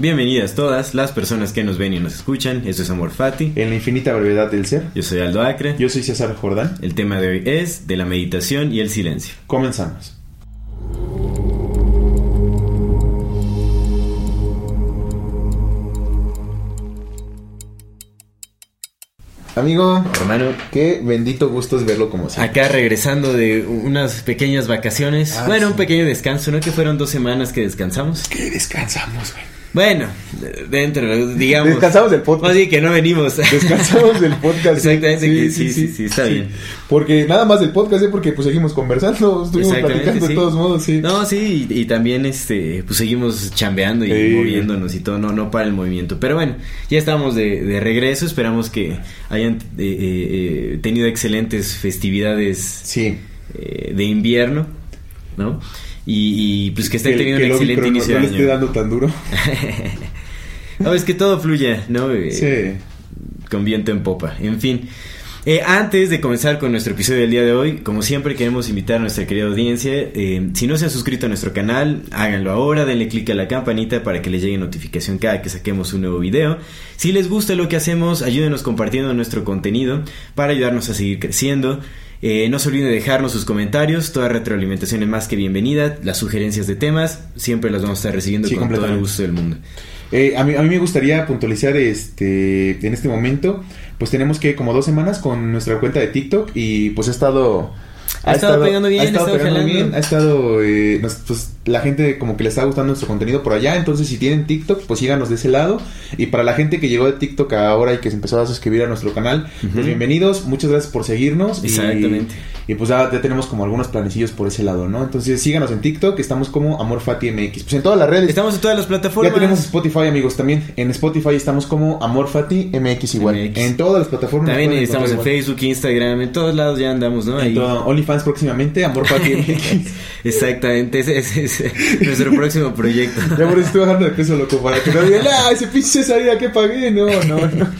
Bienvenidas todas las personas que nos ven y nos escuchan. Esto es Amor Fati. En la infinita brevedad del ser. Yo soy Aldo Acre. Yo soy César Jordán. El tema de hoy es de la meditación y el silencio. Comenzamos. Amigo, Hermano, qué bendito gusto es verlo como siempre. acá regresando de unas pequeñas vacaciones. Ah, bueno, sí. un pequeño descanso, ¿no? Que fueron dos semanas que descansamos. Que descansamos, güey. Bueno, de- dentro, digamos. Descansamos del podcast. Más bien que no venimos. Descansamos del podcast. Exactamente, que sí, sí, sí, está bien. Porque nada más del podcast, ¿eh? Porque pues seguimos conversando, estuvimos Exactamente, platicando de todos modos, sí. No, sí, y, y también este, pues seguimos chambeando y moviéndonos y todo, no, no para el movimiento. Pero bueno, ya estamos de, de regreso, esperamos que hayan eh, eh, eh, tenido excelentes festividades Sí. eh, de invierno, ¿no? Y, y, pues que estén teniendo un el excelente inicio no, de no le esté año. dando tan duro. No, es que todo fluya, ¿no? Eh, Sí. con viento en popa. En fin. Eh, antes de comenzar con nuestro episodio del día de hoy, como siempre queremos invitar a nuestra querida audiencia, eh, si no se han suscrito a nuestro canal, háganlo ahora, denle click a la campanita para que les llegue notificación cada que saquemos un nuevo video. Si les gusta lo que hacemos, ayúdenos compartiendo nuestro contenido para ayudarnos a seguir creciendo. Eh, no se olviden de dejarnos sus comentarios, toda retroalimentación es más que bienvenida, las sugerencias de temas, siempre las vamos a estar recibiendo Sí, con todo el gusto del mundo. Eh, a, mí, a mí me gustaría puntualizar este en este momento, pues tenemos que como dos semanas con nuestra cuenta de TikTok y pues ha estado... Ha estado pegando bien, ha estado ha estado pegando bien, ha estado, eh, nos- pues la gente como que le está gustando nuestro contenido por allá, entonces si tienen TikTok, pues síganos de ese lado, y para la gente que llegó de TikTok ahora y que se empezó a suscribir a nuestro canal, pues bienvenidos, muchas gracias por seguirnos, Exactamente. y, pues ya, ya tenemos como algunos planecillos por ese lado, ¿no? Entonces síganos en TikTok, estamos como AmorFatiMX, pues en todas las redes, Estamos en todas las plataformas. ya tenemos Spotify, amigos, también. En Spotify estamos como AmorFati MX igual. MX. En todas las plataformas. También estamos en igual. Facebook, Instagram, en todos lados ya andamos, ¿no? En Ahí. todo- OnlyFans próximamente, AmorFati MX. Exactamente, ese, ese es nuestro próximo proyecto. ya por eso estoy bajando de peso, loco, para que no digan, ah, ese pinche salida que pagué. No, no, no.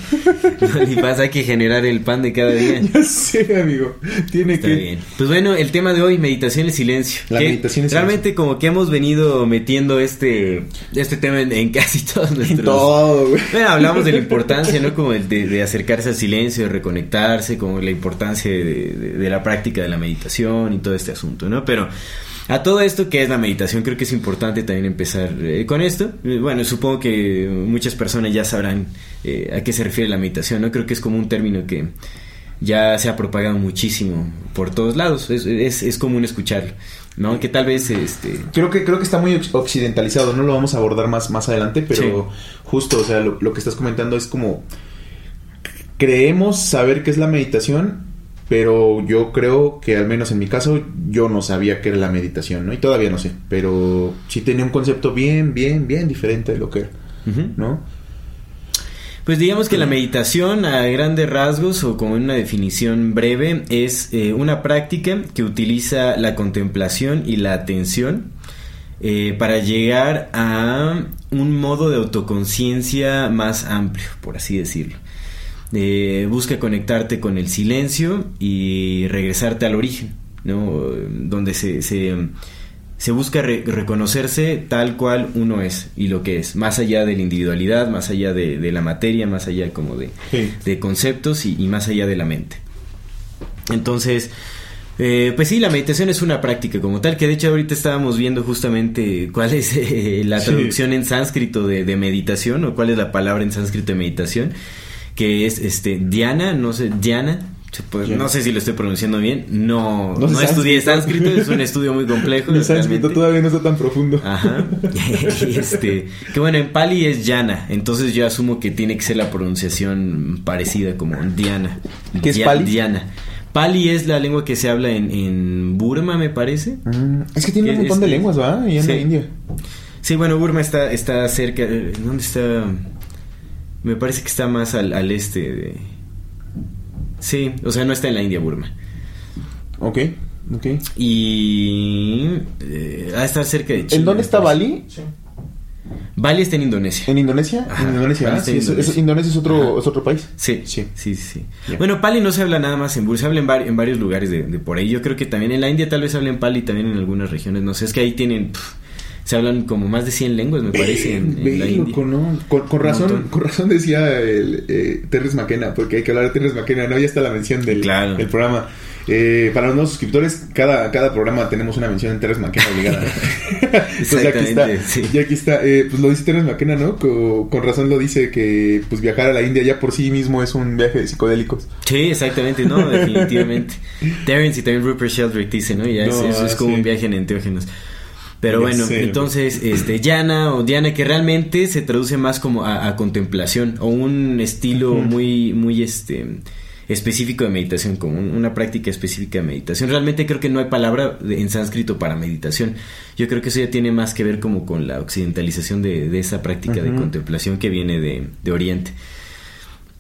y pasa, hay que generar el pan de cada día. ya sé, amigo. Tiene Está que. bien. Pues bueno, el tema de hoy, meditación y silencio. La meditación y Realmente como que hemos venido metiendo este, este tema en, en casi todos nuestros... Todo, güey. Bueno, hablamos de la importancia, ¿no? Como el de, de acercarse al silencio, de reconectarse, como la importancia de, de- de la práctica de la meditación y todo este asunto, ¿no? Pero a todo esto, ¿qué es la meditación? Creo que es importante también empezar eh, con esto. Bueno, supongo que muchas personas ya sabrán eh, a qué se refiere la meditación, ¿no? Creo que es como un término que ya se ha propagado muchísimo por todos lados. Es, es, es común escucharlo, ¿no? Que tal vez, este... Creo que, creo que está muy occidentalizado, no lo vamos a abordar más, más adelante, pero justo, o sea, lo, lo que estás comentando es como creemos saber qué es la meditación, pero yo creo que al menos en mi caso yo no sabía qué era la meditación, ¿no? Y todavía no sé, pero sí tenía un concepto bien, bien, bien diferente de lo que era. ¿no? Pues digamos que la meditación a grandes rasgos o como una definición breve es eh, una práctica que utiliza la contemplación y la atención eh, para llegar a un modo de autoconciencia más amplio, por así decirlo. Eh, busca conectarte con el silencio y regresarte al origen, ¿no? Donde se, se, se busca re- reconocerse tal cual uno es y lo que es, más allá de la individualidad, más allá de, de la materia, más allá como de, Sí. de conceptos y, y más allá de la mente. Entonces, eh, pues sí, la meditación es una práctica como tal, que de hecho ahorita estábamos viendo justamente cuál es eh, la Sí. traducción en sánscrito de, de meditación o cuál es la palabra en sánscrito de meditación, que es este Diana, no sé, Diana. puede- no sé si lo estoy pronunciando bien, no, No no, estudié sánscrito. es un estudio muy complejo. Mi sánscrito todavía no está tan profundo. Ajá. Y este, que bueno, en Pali es Yana, entonces yo asumo que tiene que ser la pronunciación parecida como Diana. ¿Qué es Pali? Diana. Pali es la lengua que se habla en, en Burma, me parece. Mm, es que tiene un Es- montón de lenguas, ¿va? Y en Sí. la India. Sí, bueno, Burma está, está cerca. eh, ¿Dónde está? Me parece que está más al, al este de. Sí, o sea, no está en la India, Burma. Ok, ok. Y. Eh, ah, está cerca de China. ¿En dónde está parece. Bali? Bali está en Indonesia. ¿En Indonesia? Ajá, en Indonesia, ¿ah? Sí, es- Indonesia. es- Indonesia es otro, es otro país. Sí, Sí. sí, sí, sí. Ya. Bueno, Pali no se habla nada más en Burma, se habla en, en varios lugares de, de por ahí. Yo creo que también en la India tal vez hablen Pali, también en algunas regiones. No sé, es que ahí tienen. Se hablan como más de 100 lenguas, me parece, en, la India. loco, ¿no? Con, razón, con razón decía el, eh, Terrence McKenna, porque hay que hablar de Terrence McKenna, ¿no? Ya está la mención del, Claro. del programa. Eh, para los nuevos suscriptores, cada, cada programa tenemos una mención en Terrence McKenna obligada. Entonces, ya aquí está, sí. ya aquí está. Eh, pues lo dice Terrence McKenna, ¿no? Co- Con, razón lo dice que pues viajar a la India ya por sí mismo es un viaje de psicodélicos. Sí, exactamente, no, definitivamente. Terrence y también Rupert Sheldrake dicen, ¿no? Ya es, No, es- es como sí. un viaje en enteógenos. Pero bueno, entonces, este, Yana o Diana, que realmente se traduce más como a, a contemplación o un estilo muy, muy, este, específico de meditación, como un- una práctica específica de meditación. Realmente creo que no hay palabra de- en sánscrito para meditación. Yo creo que eso ya tiene más que ver como con la occidentalización de, de esa práctica de contemplación que viene de, de Oriente.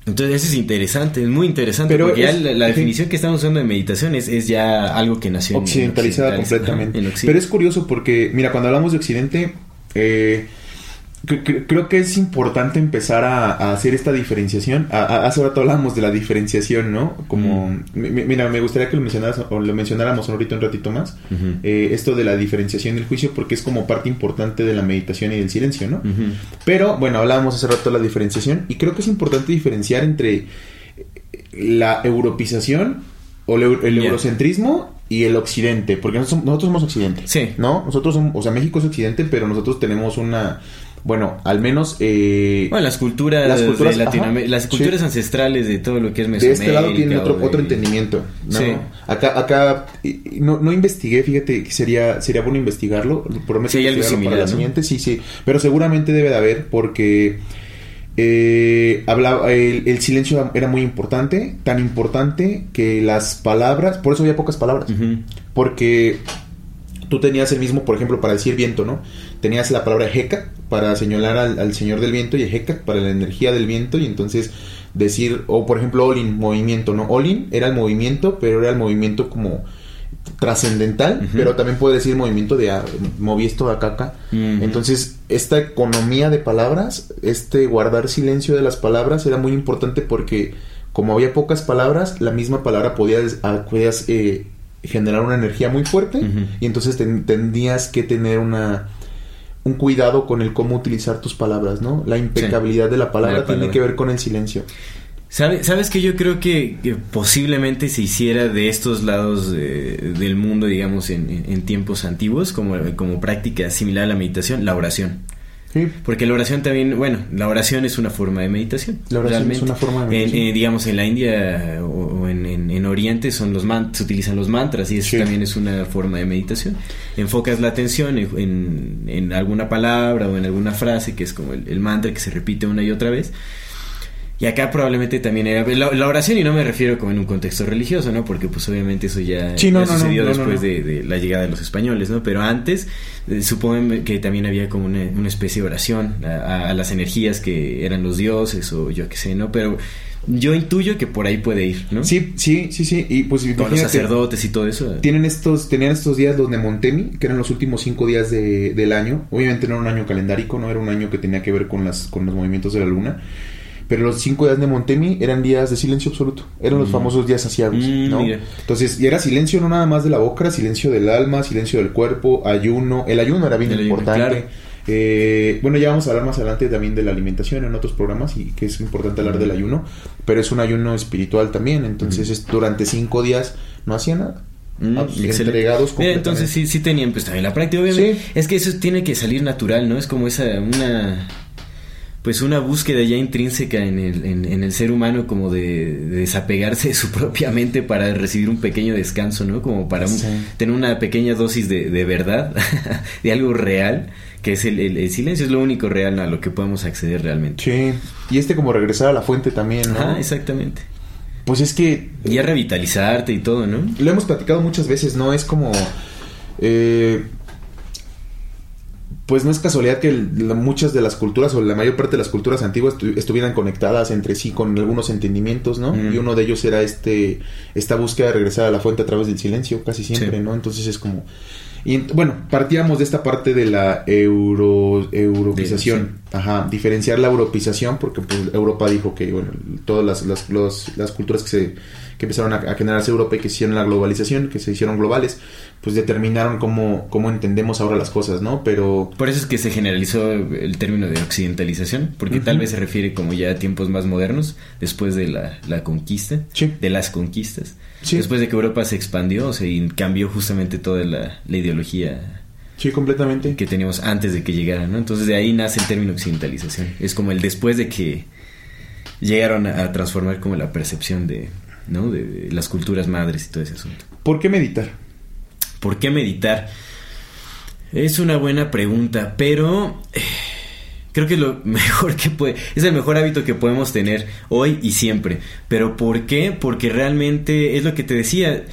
Entonces eso es interesante, es muy interesante, Pero porque ya la, definición que estamos usando de meditación es, es ya algo que nació en- en occidentalizada occidentales, completamente. ajá, en Occidente. Pero es curioso porque, mira, cuando hablamos de Occidente, eh, creo que es importante empezar a, a hacer esta diferenciación. A- a- hace rato hablábamos de la diferenciación, ¿no? Como, mi- mira, me gustaría que lo mencionaras o lo mencionáramos ahorita un ratito más. Eh, esto de la diferenciación del juicio, porque es como parte importante de la meditación y del silencio, ¿no? Pero bueno, hablábamos hace rato de la diferenciación y creo que es importante diferenciar entre la europeización o el, el eurocentrismo y el occidente, porque nosotros, nosotros somos occidente, Sí. ¿no? Nosotros somos, o sea, México es occidente, pero nosotros tenemos una, bueno, al menos eh, Bueno, las culturas, Las culturas, de Latinoamérica, ajá, las culturas sí. ancestrales de todo lo que es de Mesoamérica. este lado tienen otro, de- otro entendimiento, ¿no? Sí. Acá, acá no, no investigué, fíjate que sería, sería bueno investigarlo, prometo Sí, hay algo para la ¿no? siguiente, sí, sí, pero seguramente debe de haber porque eh, hablaba, el, el silencio era muy importante, tan importante que las palabras, por eso había pocas palabras, porque tú tenías el mismo, por ejemplo, para decir viento, ¿no? Tenías la palabra Heka para señalar al, al señor del viento y Heka para la energía del viento y entonces decir, o por ejemplo Olin, movimiento, ¿no? Olin era el movimiento, pero era el movimiento como trascendental, pero también puede decir movimiento de ah, moví esto de acá acá. Entonces, esta economía de palabras, este guardar silencio de las palabras era muy importante porque como había pocas palabras, la misma palabra podías, ah, podías eh, generar una energía muy fuerte y entonces ten- tendrías que tener una un cuidado con el cómo utilizar tus palabras, ¿no? La impecabilidad de la palabra la tiene que ver con el silencio. ¿Sabe- ¿Sabes que yo creo que, que posiblemente se hiciera de estos lados eh, del mundo, digamos, en, en- en tiempos antiguos, como, como práctica similar a la meditación, la oración? Sí. Porque la oración también, bueno, la oración es una forma de meditación. La oración realmente. es una forma de En- meditación. eh, digamos, en la India o, o en, en- en Oriente son los se utilizan los mantras y eso Sí. también es una forma de meditación. Enfocas la atención en, en- en alguna palabra o en alguna frase que es como el, el mantra que se repite una y otra vez. Y acá probablemente también era la, la oración y no me refiero como en un contexto religioso, ¿no? Porque pues obviamente eso ya, Sí, no, ya no, no, sucedió no, después. De, de la llegada de los españoles, ¿no? Pero antes eh, suponen que también había como una, una especie de oración a, a- a las energías que eran los dioses o yo qué sé, ¿no? Pero yo intuyo que por ahí puede ir, ¿no? Sí, sí, sí, sí. Y pues Con los sacerdotes y todo eso. Tienen estos, tenían estos días los Nemontemi, que eran los últimos cinco días de- del año. Obviamente no era un año calendárico, no era un año que tenía que ver con las, con los movimientos de la luna. Pero los cinco días de Montemi eran días de silencio absoluto. Eran los Mm. famosos días asiagos, Mm, ¿no? mira. Entonces, y era silencio no nada más de la boca, era silencio del alma, silencio del cuerpo, ayuno. El ayuno era bien El ayuno, importante. claro. Eh, bueno, ya vamos a hablar más adelante también de la alimentación en otros programas y que es importante hablar del ayuno, pero es un ayuno espiritual también, entonces Mm. es durante cinco días no hacía nada. Mm, entregados Mira, entonces sí, sí tenían pues también la práctica, obviamente. Sí. Es que eso tiene que salir natural, ¿no? Es como esa, una, pues una búsqueda ya intrínseca en el, en, en el ser humano como de, de desapegarse de su propia mente para recibir un pequeño descanso, ¿no? Como para un- tener una pequeña dosis de, de verdad, de algo real, que es el, el- el silencio, es lo único real a lo que podemos acceder realmente. Sí, y este como regresar a la fuente también, ¿no? Ajá, exactamente. Pues es que... Y a revitalizarte y todo, ¿no? Lo hemos platicado muchas veces, ¿no? Es como... Eh, pues no es casualidad que muchas de las culturas o la mayor parte de las culturas antiguas estuvieran conectadas entre sí con algunos entendimientos, ¿no? Y uno de ellos era este esta búsqueda de regresar a la fuente a través del silencio, casi siempre, ¿no? Entonces es como y bueno, partíamos de esta parte de la euro, europeización. Ajá, diferenciar la europeización, porque pues, Europa dijo que, bueno, todas las, las, las culturas que se que empezaron a, generarse Europa y que se hicieron la globalización, que se hicieron globales, pues determinaron cómo, cómo entendemos ahora las cosas, ¿no? Pero... Por eso es que se generalizó el término de occidentalización, porque tal vez se refiere como ya a tiempos más modernos, después de la, conquista, de las conquistas. Después de que Europa se expandió, o sea, y cambió justamente toda la, ideología Sí, completamente. Que teníamos antes de que llegara, ¿no? Entonces de ahí nace el término occidentalización. Es como el después de que llegaron a transformar como la percepción de, ¿no? De, las culturas madres y todo ese asunto. ¿Por qué meditar? ¿Por qué meditar? Es una buena pregunta, pero eh, creo que es lo mejor que puede, es el mejor hábito que podemos tener hoy y siempre. Pero ¿por qué? Porque realmente es lo que te decía.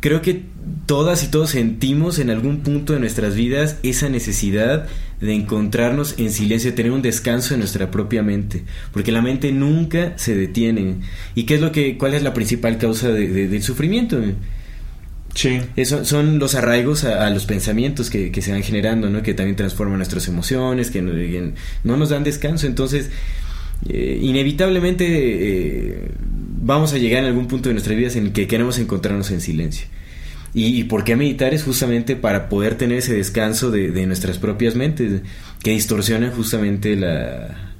Creo que todas y todos sentimos en algún punto de nuestras vidas esa necesidad de encontrarnos en silencio, de tener un descanso en nuestra propia mente, porque la mente nunca se detiene. ¿Y qué es lo que, cuál es la principal causa del sufrimiento? Sí. Eso, son los arraigos a, los pensamientos que, se van generando, ¿no? Que también transforman nuestras emociones, que no, nos dan descanso. Entonces, eh, inevitablemente eh, vamos a llegar en algún punto de nuestras vidas en el que queremos encontrarnos en silencio. Y, por qué meditar es justamente para poder tener ese descanso de, nuestras propias mentes, que distorsionan justamente la,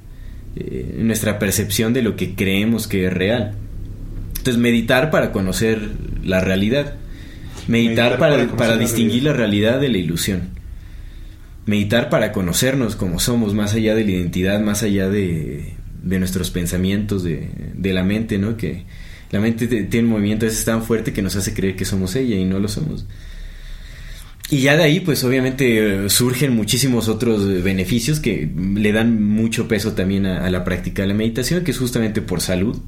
eh, nuestra percepción de lo que creemos que es real. Entonces, meditar para conocer la realidad. Meditar, para, para, distinguir la realidad de la ilusión. Meditar para conocernos como somos, más allá de la identidad, más allá de, de nuestros pensamientos, de, de la mente, ¿no? Que, la mente tiene un movimiento es tan fuerte que nos hace creer que somos ella y no lo somos. Y ya de ahí, pues obviamente surgen muchísimos otros beneficios que le dan mucho peso también a, la práctica de la meditación, que es justamente por salud,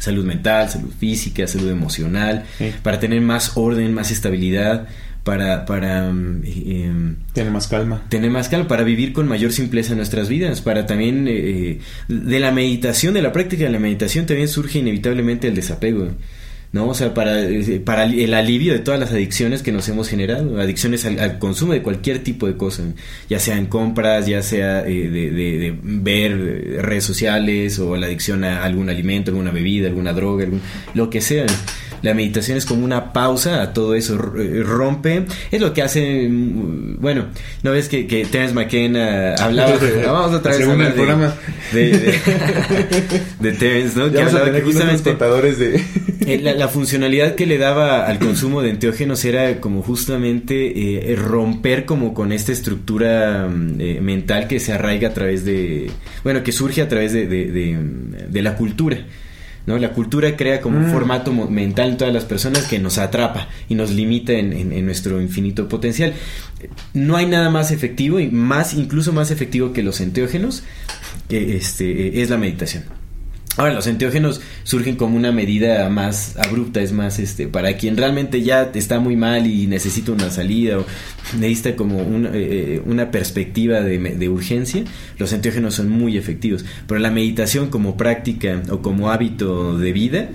salud mental, salud física, salud emocional, para tener más orden, más estabilidad, para, para mm, em, tener más calma. Tener más calma, para vivir con mayor simpleza nuestras vidas, para también eh, de la meditación, de la práctica de la meditación también surge inevitablemente el desapego. ¿No? O sea, para, eh, para el alivio de todas las adicciones que nos hemos generado, adicciones al, consumo de cualquier tipo de cosa, ya sea en compras, ya sea eh, de, de, ver redes sociales o la adicción a algún alimento, alguna bebida, alguna droga, lo que sea la meditación es como una pausa a todo eso, eh, rompe, es lo que hace, mm, bueno, ¿no ves que, que Terence McKenna hablaba, vamos otra vez a hablar programa. De, de, de, Terence, ¿no? que hablaba que justamente de... Eh, la, funcionalidad que le daba al consumo de enteógenos era como justamente eh, romper como con esta estructura mm, mental que se arraiga a través de, bueno, que surge a través de, de la cultura. ¿No? La cultura crea como un mm. formato mental en todas las personas que nos atrapa y nos limita en, nuestro infinito potencial. No hay nada más efectivo y más, incluso más efectivo que los enteógenos, que este, es la meditación. Ahora, los enteógenos surgen como una medida más abrupta, es más, este, para quien realmente ya está muy mal y necesita una salida o necesita como una, eh, una perspectiva de, urgencia, los enteógenos son muy efectivos. Pero la meditación como práctica o como hábito de vida,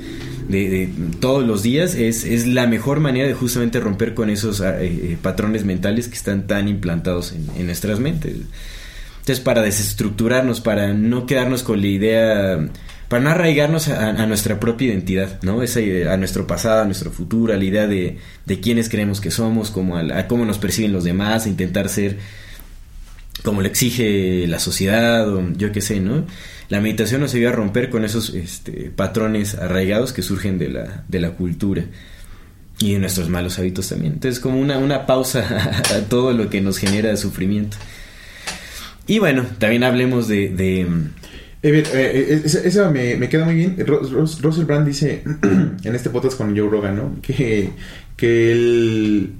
de, todos los días, es, es, la mejor manera de justamente romper con esos eh, eh, patrones mentales que están tan implantados en nuestras mentes. Entonces, para desestructurarnos, para no quedarnos con la idea para no arraigarnos a, nuestra propia identidad, ¿no? Esa a nuestro pasado, a nuestro futuro, a la idea de, de quiénes creemos que somos, como a, cómo nos perciben los demás, a intentar ser como lo exige la sociedad o yo qué sé, ¿no? La meditación nos ayuda a romper con esos este, patrones arraigados que surgen de la, de la cultura y de nuestros malos hábitos también. Entonces, como una, una pausa a, todo lo que nos genera sufrimiento. Y bueno, también hablemos de, eh, eh, esa, me, queda muy bien. Russell Brand dice en este podcast con Joe Rogan, ¿no? Que, que él,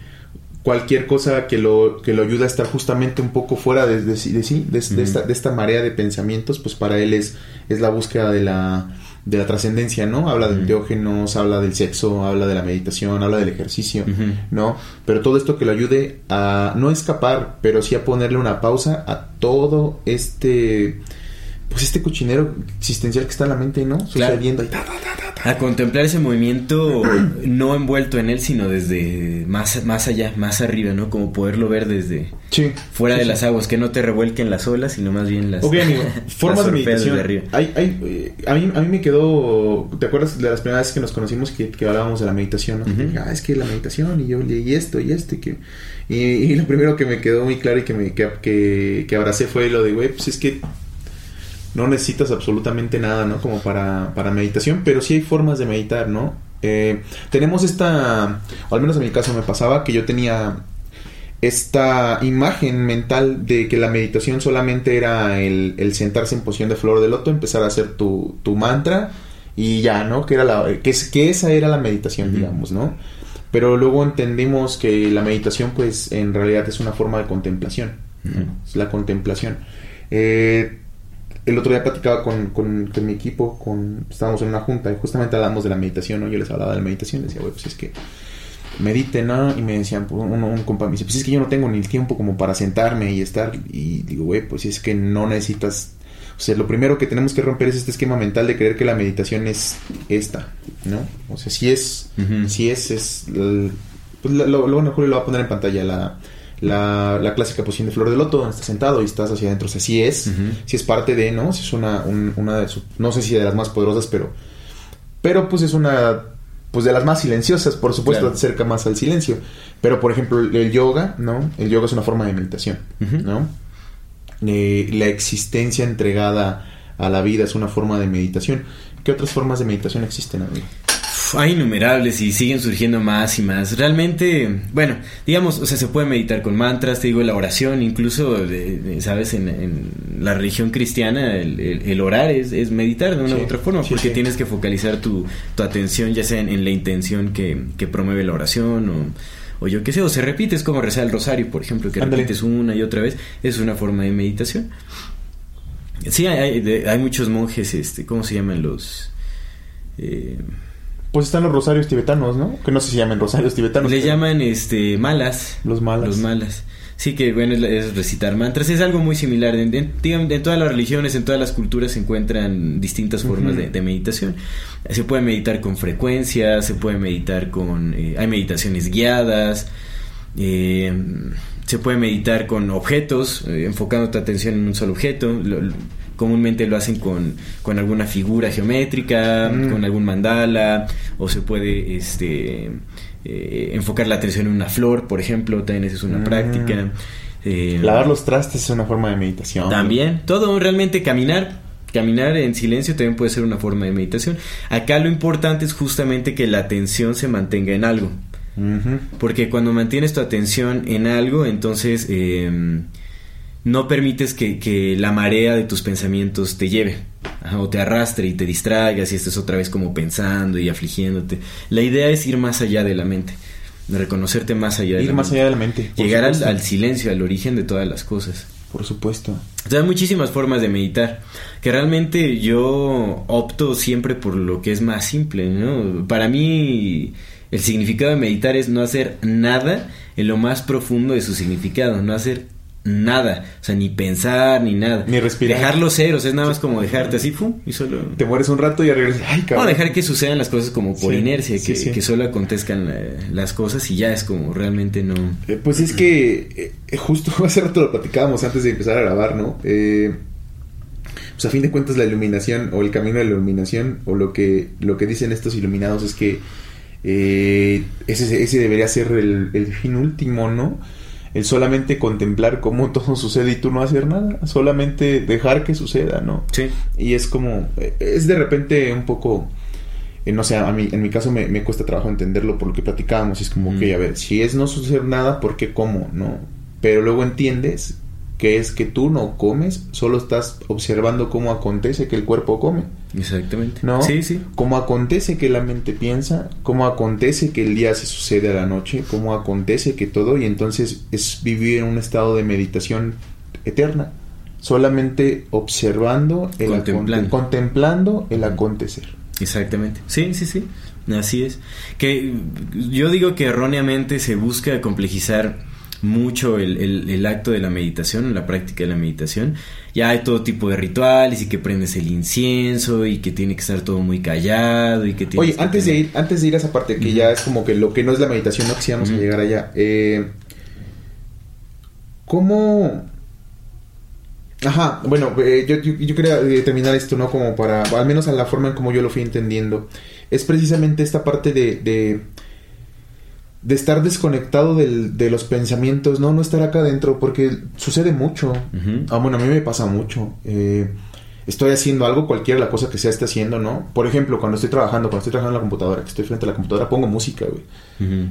cualquier cosa que lo, que lo ayuda a estar justamente un poco fuera de, sí, de, esta, de esta marea de pensamientos, pues para él es, es la búsqueda de la, de la trascendencia, ¿no? Habla de enteógenos, habla del sexo, habla de la meditación, habla del ejercicio, ¿no? Pero todo esto que lo ayude a no escapar, pero sí a ponerle una pausa a todo este pues este cochinero existencial que está en la mente, ¿no? Sucediendo ahí. a contemplar ese movimiento no envuelto en él, sino desde más, más allá, más arriba, ¿no? Como poderlo ver desde fuera de las aguas, que no te revuelquen las olas, sino más bien las... Ok, amigo, formas de meditación. Hay, hay, eh, a, mí, a mí me quedó, ¿te acuerdas de las primeras veces que nos conocimos que, hablábamos de la meditación? ¿no? Ah, es que la meditación, y yo leí esto y esto, y que... Y, lo primero que me quedó muy claro y que, me, que, que, que abracé fue lo de, güey, pues es que no necesitas absolutamente nada, ¿no? Como para, para meditación, pero sí hay formas de meditar, ¿no? Eh, tenemos esta, o al menos en mi caso me pasaba que yo tenía esta imagen mental de que la meditación solamente era el, sentarse en posición de flor de loto, empezar a hacer tu, tu mantra y ya, ¿no? Que, era la, que, que esa era la meditación, digamos, ¿no? Pero luego entendimos que la meditación, pues, en realidad es una forma de contemplación. Es la contemplación. Eh, el otro día platicaba con, con, mi equipo, con, estábamos en una junta y justamente hablamos de la meditación, ¿no? Yo les hablaba de la meditación, les decía, güey, pues es que mediten, ¿no? Y me decían, pues, un, un compa me dice, pues es que yo no tengo ni el tiempo como para sentarme y estar, y digo, güey, pues es que no necesitas, o sea, lo primero que tenemos que romper es este esquema mental de creer que la meditación es esta, ¿no? O sea, si es, si es, es, pues lo, bueno, Julio lo va a poner en pantalla, la la, la, clásica posición de flor de loto, donde estás sentado y estás hacia adentro. O sea, sí es, si es parte de, ¿no? Si es una, una de sus, no sé si de las más poderosas, pero, pero pues es una, pues de las más silenciosas, por supuesto, claro. acerca más al silencio. Pero, por ejemplo, el yoga, ¿no? El yoga es una forma de meditación, ¿no? Eh, la existencia entregada a la vida es una forma de meditación. ¿Qué otras formas de meditación existen, amigo? Hay innumerables y siguen surgiendo más y más. Realmente, bueno, digamos, o sea, se puede meditar con mantras, te digo, la oración, incluso, ¿sabes? En, la religión cristiana, el, orar es, meditar de una u otra forma, porque tienes que focalizar tu, atención, ya sea en, la intención que, promueve la oración o, o yo qué sé, o se repite, es como rezar el rosario, por ejemplo, que repites una y otra vez, es una forma de meditación. Sí, hay, hay, muchos monjes, este, ¿cómo se llaman los...? Eh, pues están los rosarios tibetanos, ¿no? Que no sé si llaman rosarios tibetanos. Le llaman este malas. Los malas. Los malas. Sí, que bueno, es, recitar mantras. Es algo muy similar. En, todas las religiones, en todas las culturas se encuentran distintas formas de, meditación. Se puede meditar con frecuencia, se puede meditar con... Eh, hay meditaciones guiadas. Eh, se puede meditar con objetos, eh, enfocando tu atención en un solo objeto comúnmente lo hacen con, con alguna figura geométrica, mm. con algún mandala, o se puede este, eh, enfocar la atención en una flor, por ejemplo, también esa es una mm. práctica. Eh, Lavar los trastes es una forma de meditación. También, todo realmente caminar. Caminar en silencio también puede ser una forma de meditación. Acá lo importante es justamente que la atención se mantenga en algo. Porque cuando mantienes tu atención en algo, entonces eh, no permites que, la marea de tus pensamientos te lleve o te arrastre y te distraigas y estés otra vez como pensando y afligiéndote. La idea es ir más allá de la mente, reconocerte más allá de ir más allá de la mente. Llegar al, silencio, al origen de todas las cosas. Por supuesto. O hay muchísimas formas de meditar, que realmente yo opto siempre por lo que es más simple, ¿no? Para mí el significado de meditar es no hacer nada en lo más profundo de su significado, no hacer nada, o sea, ni pensar, ni nada. Ni respirar. Dejarlo ser, o sea, es nada más como dejarte así, ¡pum! y solo... Te mueres un rato y regresas, ¡ay, cabrón! No, dejar que sucedan las cosas como por inercia, que, que, solo acontezcan eh, las cosas y ya es como realmente no... Eh, pues es que eh, justo hace rato lo platicábamos antes de empezar a grabar, ¿no? pues a fin de cuentas la iluminación o el camino de la iluminación o lo que, lo que dicen estos iluminados es que ese, ese debería ser el, el fin último, ¿no? El solamente contemplar cómo todo sucede y tú no hacer nada, solamente dejar que suceda, ¿no? Sí. Y es como, es de repente un poco, eh, no sé, a mí, en mi caso me, me, cuesta trabajo entenderlo por lo que platicábamos, es como, que, a ver, si es no suceder nada, ¿por qué cómo? ¿No? Pero luego entiendes que es que tú no comes, solo estás observando cómo acontece que el cuerpo come. Exactamente. ¿No? Sí, sí. Cómo acontece que la mente piensa, cómo acontece que el día se sucede a la noche, cómo acontece que todo, y entonces es vivir en un estado de meditación eterna, solamente observando el Contemplando. contemplando el acontecer. Exactamente. Sí, sí, sí. Así es. Que yo digo que erróneamente se busca complejizar mucho el, el- el acto de la meditación, la práctica de la meditación. Ya hay todo tipo de rituales y que prendes el incienso y que tiene que estar todo muy callado y que Oye, que antes de ir, antes de ir a esa parte que ya es como que lo que no es la meditación, no quisiéramos llegar allá. Eh, ¿Cómo? Ajá, bueno, eh, yo, yo, yo quería eh, terminar esto, ¿no? Como para, al menos a la forma en como yo lo fui entendiendo. Es precisamente esta parte de, de, de estar desconectado del- de los pensamientos, ¿no? No estar acá adentro, porque sucede mucho. Ah, bueno, a mí me pasa mucho. Eh, estoy haciendo algo, cualquiera la cosa que sea esté haciendo, ¿no? Por ejemplo, cuando estoy trabajando, cuando estoy trabajando en la computadora, que estoy frente a la computadora, pongo música, güey.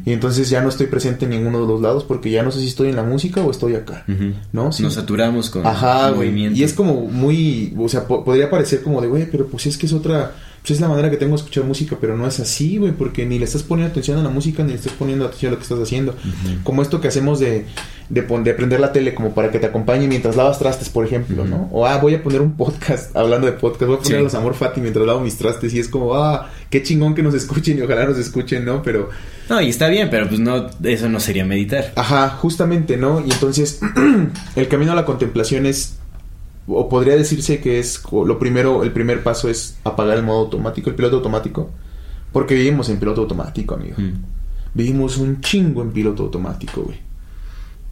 Y entonces ya no estoy presente en ninguno de los lados porque ya no sé si estoy en la música o estoy acá. ¿No? Sí. Nos saturamos con Ajá, güey. movimiento. Y es como muy, o sea, po- podría parecer como de, güey, pero pues es que es otra, pues es la manera que tengo de escuchar música, pero no es así, güey, porque ni le estás poniendo atención a la música ni le estás poniendo atención a lo que estás haciendo. Ujú. Como esto que hacemos de, de, de prender la tele como para que te acompañe mientras lavas trastes, por ejemplo, Ujú. ¿no? O, ah, voy a poner un podcast, hablando de podcast, voy a poner Sí. los Amor Fati mientras lavo mis trastes y es como, ah, qué chingón que nos escuchen y ojalá nos escuchen, ¿no? Pero... No, y está bien, pero pues no, eso no sería meditar. Ajá, justamente, ¿no? Y entonces el camino a la contemplación es, o podría decirse que es lo primero, el primer paso es apagar el modo automático, el piloto automático, porque vivimos en piloto automático, amigo. Mm. Vivimos un chingo en piloto automático, güey.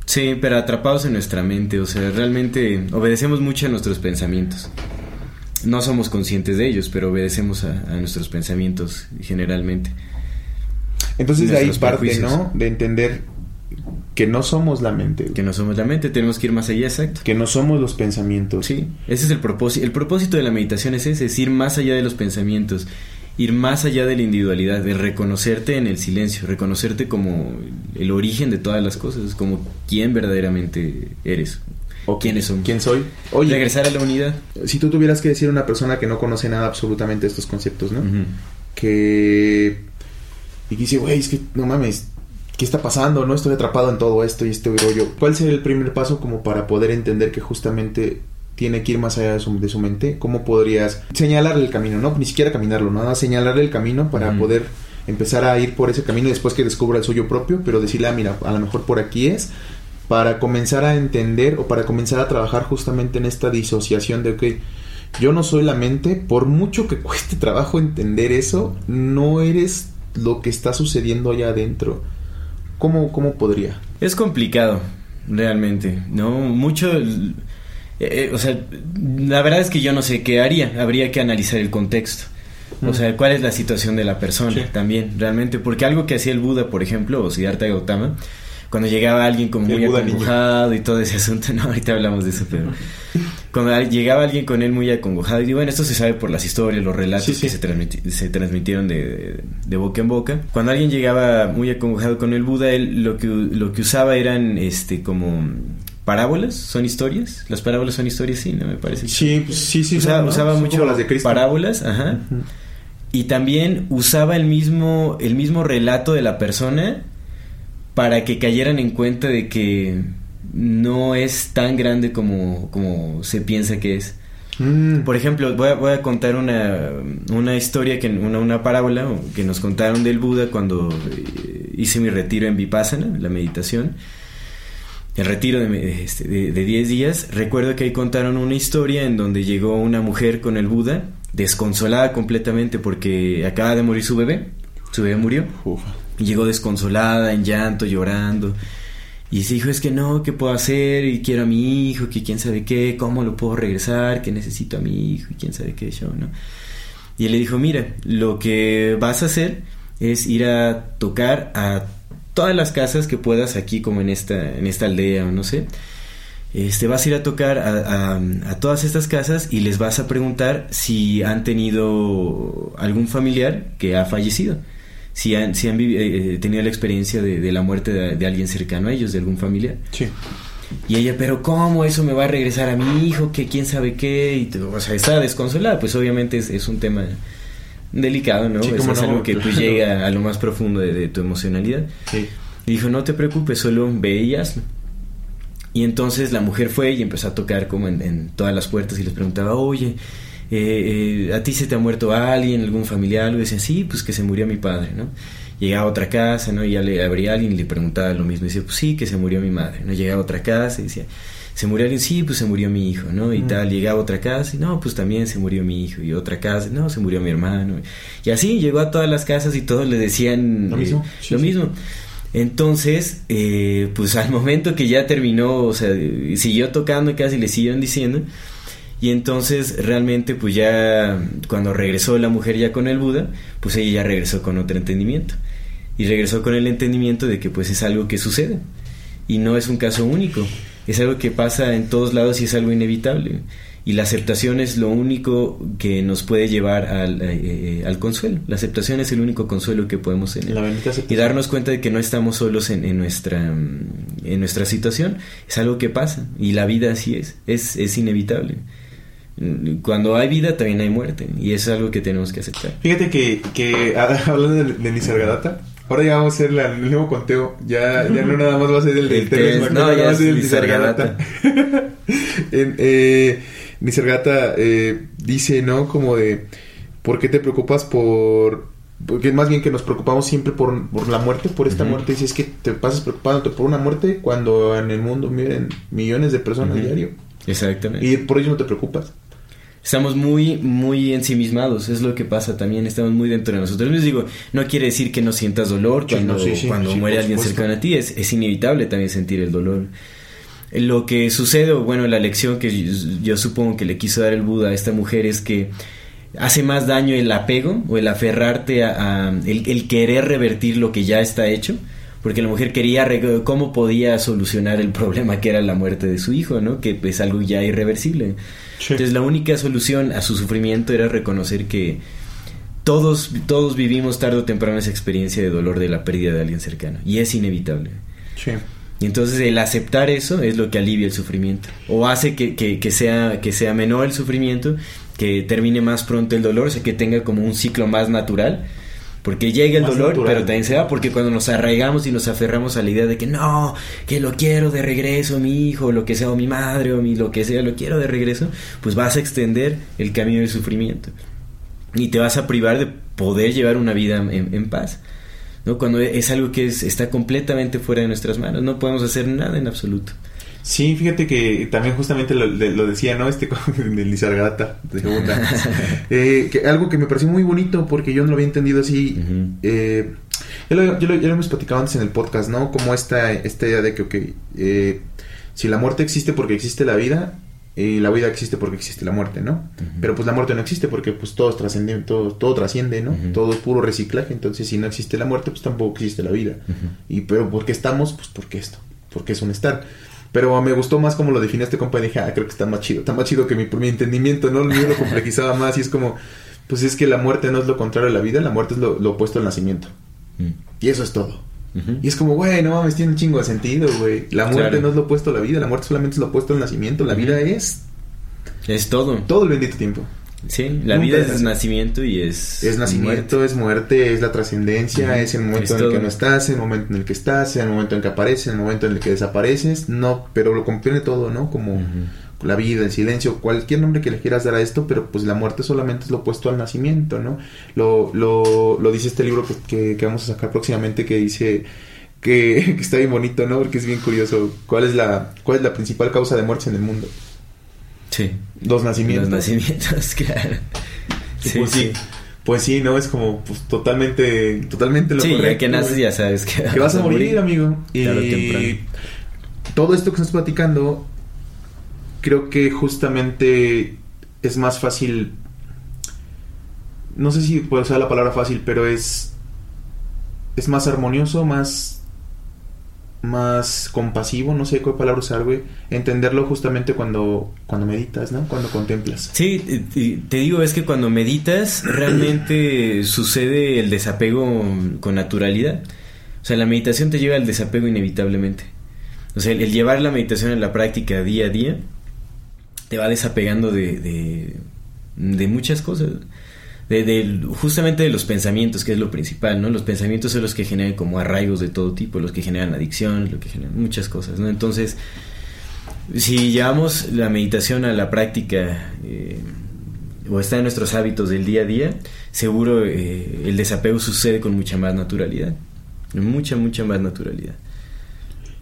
Sí, pero atrapados en nuestra mente, o sea, realmente obedecemos mucho a nuestros pensamientos. No somos conscientes de ellos, pero obedecemos a, a nuestros pensamientos generalmente. Entonces de ahí parte, prejuicios. ¿no? De entender que no somos la mente, güey. Que no somos la mente, tenemos que ir más allá, exacto. que no somos los pensamientos. Sí, ese es el propósito. El propósito de la meditación es ese, es ir más allá de los pensamientos, ir más allá de la individualidad, de reconocerte en el silencio, reconocerte como el origen de todas las cosas, como quién verdaderamente eres, ¿O quiénes somos. ¿Quién soy? Oye, Regresar a la unidad. si tú tuvieras que decir a una persona que no conoce nada absolutamente estos conceptos, ¿no? Que y que dice, güey, es que no mames, ¿qué está pasando? No estoy atrapado en todo esto y este rollo. ¿Cuál sería el primer paso como para poder entender que justamente tiene que ir más allá de su, de su mente? ¿Cómo podrías señalarle el camino? No, ni siquiera caminarlo, nada, señalarle el camino para poder empezar a ir por ese camino después que descubra el suyo propio, pero decirle, ah, mira, a lo mejor por aquí es, para comenzar a entender o para comenzar a trabajar justamente en esta disociación de, ok, yo no soy la mente, por mucho que cueste trabajo entender eso, no eres lo que está sucediendo allá adentro. ¿Cómo, cómo podría? Es complicado, realmente, ¿no? Mucho... eh, eh, o sea, la verdad es que yo no sé qué haría, habría que analizar el contexto. O Mm. sea, cuál es la situación de la persona Sí. también, realmente. Porque algo que hacía el Buda, por ejemplo, o Siddhartha Gautama, cuando llegaba alguien como muy acongojado y todo ese asunto, no, ahorita hablamos de eso, pero cuando llegaba alguien con él muy acongojado, y bueno, esto se sabe por las historias, los relatos Sí, sí. que se, transmiti- se transmitieron de, de- de boca en boca. Cuando alguien llegaba muy acongojado con el Buda, él lo que, lo que usaba eran este como parábolas, son historias. Las parábolas son historias, sí, ¿no? Me parece. Sí, pues, sí, sí. Usaba, ¿no? usaba Son mucho las de Cristo. parábolas, ajá. Y también usaba el mismo, el mismo relato de la persona para que cayeran en cuenta de que no es tan grande como, como se piensa que es. Mm. Por ejemplo, voy a, voy a contar una, una historia, que una, una parábola que nos contaron del Buda cuando eh, hice mi retiro en Vipassana, la meditación. El retiro de, me- este, de, de 10 días. Recuerdo que ahí contaron una historia en donde llegó una mujer con el Buda, desconsolada completamente porque acaba de morir su bebé. Su bebé murió. Llegó desconsolada, en llanto, llorando. Y se dijo, es que no, ¿qué puedo hacer? Y quiero a mi hijo, que quién sabe qué, cómo lo puedo regresar, que necesito a mi hijo, y quién sabe qué yo, ¿no? Y él le dijo, mira, lo que vas a hacer es ir a tocar a todas las casas que puedas aquí, como en esta, en esta aldea, o no sé. Este, vas a ir a tocar a todas estas casas y les vas a preguntar si han tenido algún familiar que ha fallecido si han, si han vivi- eh, tenido la experiencia de, de la muerte de, de alguien cercano a ellos, de algún familiar. Sí. Y ella, pero ¿cómo eso me va a regresar a mi hijo? que quién sabe qué? Y, o sea, estaba desconsolada, pues obviamente es, es un tema delicado, ¿no? Sí, es no, algo que pues, llega a lo más profundo de, de tu emocionalidad. Sí. Y dijo, no te preocupes, solo ve y hazlo. Y entonces la mujer fue y empezó a tocar como en, todas las puertas y les preguntaba, oye, eh, eh, ¿a ti se te ha muerto alguien, algún familiar? Y decían, sí, pues que se murió mi padre, ¿no? Llegaba a otra casa, ¿no? Y ya le abría alguien y le preguntaba lo mismo. Y decía, pues sí, que se murió mi madre, ¿no? Llegaba a otra casa y decía, ¿se murió alguien? Sí, pues se murió mi hijo, ¿no? Y tal, llegaba a otra casa y no, pues también se murió mi hijo. Y otra casa, no, se murió mi hermano. Y así llegó a todas las casas y todos le decían lo mismo. lo mismo. Entonces, eh, pues al momento que ya terminó, o sea, siguió tocando casi le siguieron diciendo. Y entonces realmente pues ya cuando regresó la mujer ya con el Buda, pues ella ya regresó con otro entendimiento. Y regresó con el entendimiento de que pues es algo que sucede. Y no es un caso único. Es algo que pasa en todos lados y es algo inevitable y la aceptación es lo único que nos puede llevar al, eh, eh, al consuelo. La aceptación es el único consuelo que podemos tener. y darnos cuenta de que no estamos solos en, en, nuestra, en nuestra situación. Es algo que pasa y la vida así es, es, es inevitable. Cuando hay vida también hay muerte y eso es algo que tenemos que aceptar. Fíjate que, que hablando de, de Nisargadatta, Ahora ya vamos a hacer el nuevo conteo. Ya, ya no nada más va a ser el de el no, ya va a ser el Nisargadatta. eh, eh, dice, ¿no? Como de, ¿por qué te preocupas por...? Porque más bien que nos preocupamos siempre por, por la muerte, por esta muerte. Dice, es que te pasas preocupándote por una muerte cuando en el mundo miren millones de personas diario. Exactamente. Y por ello no te preocupas. Estamos muy, muy ensimismados, es lo que pasa también, estamos muy dentro de nosotros. Les digo, no quiere decir que no sientas dolor cuando, cuando muere alguien cercano a ti, es, es inevitable también sentir el dolor lo que sucede, o bueno, la lección que yo, supongo que le quiso dar el Buda a esta mujer es que hace más daño el apego o el aferrarte a, el, querer revertir lo que ya está hecho, porque la mujer quería cómo podía solucionar el problema que era la muerte de su hijo, ¿no? Que es algo ya irreversible. Entonces la única solución a su sufrimiento era reconocer que todos, todos vivimos tarde o temprano esa experiencia de dolor de la pérdida de alguien cercano y es inevitable. Sí. Y entonces el aceptar eso es lo que alivia el sufrimiento. O hace que, que, sea, que sea menor el sufrimiento, que termine más pronto el dolor, o sea, que tenga como un ciclo más natural. Porque llega el dolor, pero también se va, porque cuando nos arraigamos y nos aferramos a la idea de que no, que lo quiero de regreso, mi hijo, lo que sea, o mi madre, o mi lo que sea, lo quiero de regreso, pues vas a extender el camino del sufrimiento. Y te vas a privar de poder llevar una vida en, en paz. ¿no? Cuando es algo que es, está completamente fuera de nuestras manos, no podemos hacer nada en absoluto. Sí, fíjate que también justamente lo, decía, ¿no? Este de Lizargata, de eh, que algo que me pareció muy bonito porque yo no lo había entendido así. eh, ya, lo, ya, lo, hemos platicado antes en el podcast, ¿no? Como esta, esta idea de que, ok, eh, si la muerte existe porque existe la vida, y la vida existe porque existe la muerte, ¿no? Pero pues la muerte no existe porque pues todo trasciende, todo, todo trasciende, ¿no? Todo es puro reciclaje, entonces si no existe la muerte, pues tampoco existe la vida. Y pero ¿por qué estamos? Pues porque esto, porque es un estar. Pero me gustó más como lo define este compa y dije, ah, creo que está más chido, está más chido que mi, mi entendimiento, ¿no? Yo lo complejizaba más y es como, pues es que la muerte no es lo contrario a la vida, la muerte es lo, opuesto al nacimiento. Y eso es todo. Y es como, güey, no mames, tiene un chingo de sentido, güey. La muerte no es lo opuesto a la vida, la muerte solamente es lo opuesto al nacimiento. La vida es. Es todo. Todo el bendito tiempo. Sí, la vida es nacimiento y es. Es nacimiento, es muerte, es la trascendencia, es el momento en el que no estás, el momento en el que estás, el momento en que apareces, el momento en el que desapareces. No, pero lo comprende todo, ¿no? Como la vida, el silencio, cualquier nombre que le quieras dar a esto, pero pues la muerte solamente es lo opuesto al nacimiento, ¿no? Lo, lo, lo dice este libro que, que, vamos a sacar próximamente que dice que, que, está bien bonito, ¿no? Porque es bien curioso. ¿Cuál es la, cuál es la principal causa de muerte en el mundo? Sí. Los nacimientos. Los nacimientos, claro. Sí, pues sí. Pues sí, ¿no? Es como pues, totalmente, totalmente lo sí, ya que naces ya sabes que, que vas a morir, amigo. Y todo esto que estás platicando creo que justamente es más fácil, no sé si puedo usar la palabra fácil, pero es, es más armonioso, más, más compasivo, no sé qué palabra usar, güey, entenderlo justamente cuando, cuando meditas, ¿no? Cuando contemplas. Sí, te digo, es que cuando meditas realmente sucede el desapego con naturalidad. O sea, la meditación te lleva al desapego inevitablemente. O sea, el, llevar la meditación en la práctica día a día te va desapegando de, de, muchas cosas. De, justamente de los pensamientos, que es lo principal, ¿no? Los pensamientos son los que generan como arraigos de todo tipo, los que generan adicción, los que generan muchas cosas, ¿no? Entonces, Si llevamos la meditación a la práctica eh, o está en nuestros hábitos del día a día, seguro eh, el desapego sucede con mucha más naturalidad. Mucha, mucha más naturalidad.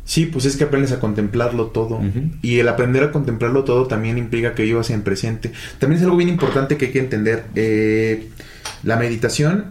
Sí, pues es que aprendes a contemplarlo todo. Y el aprender a contemplarlo todo también implica que vivas en presente. También es algo bien importante que hay que entender. Eh, la meditación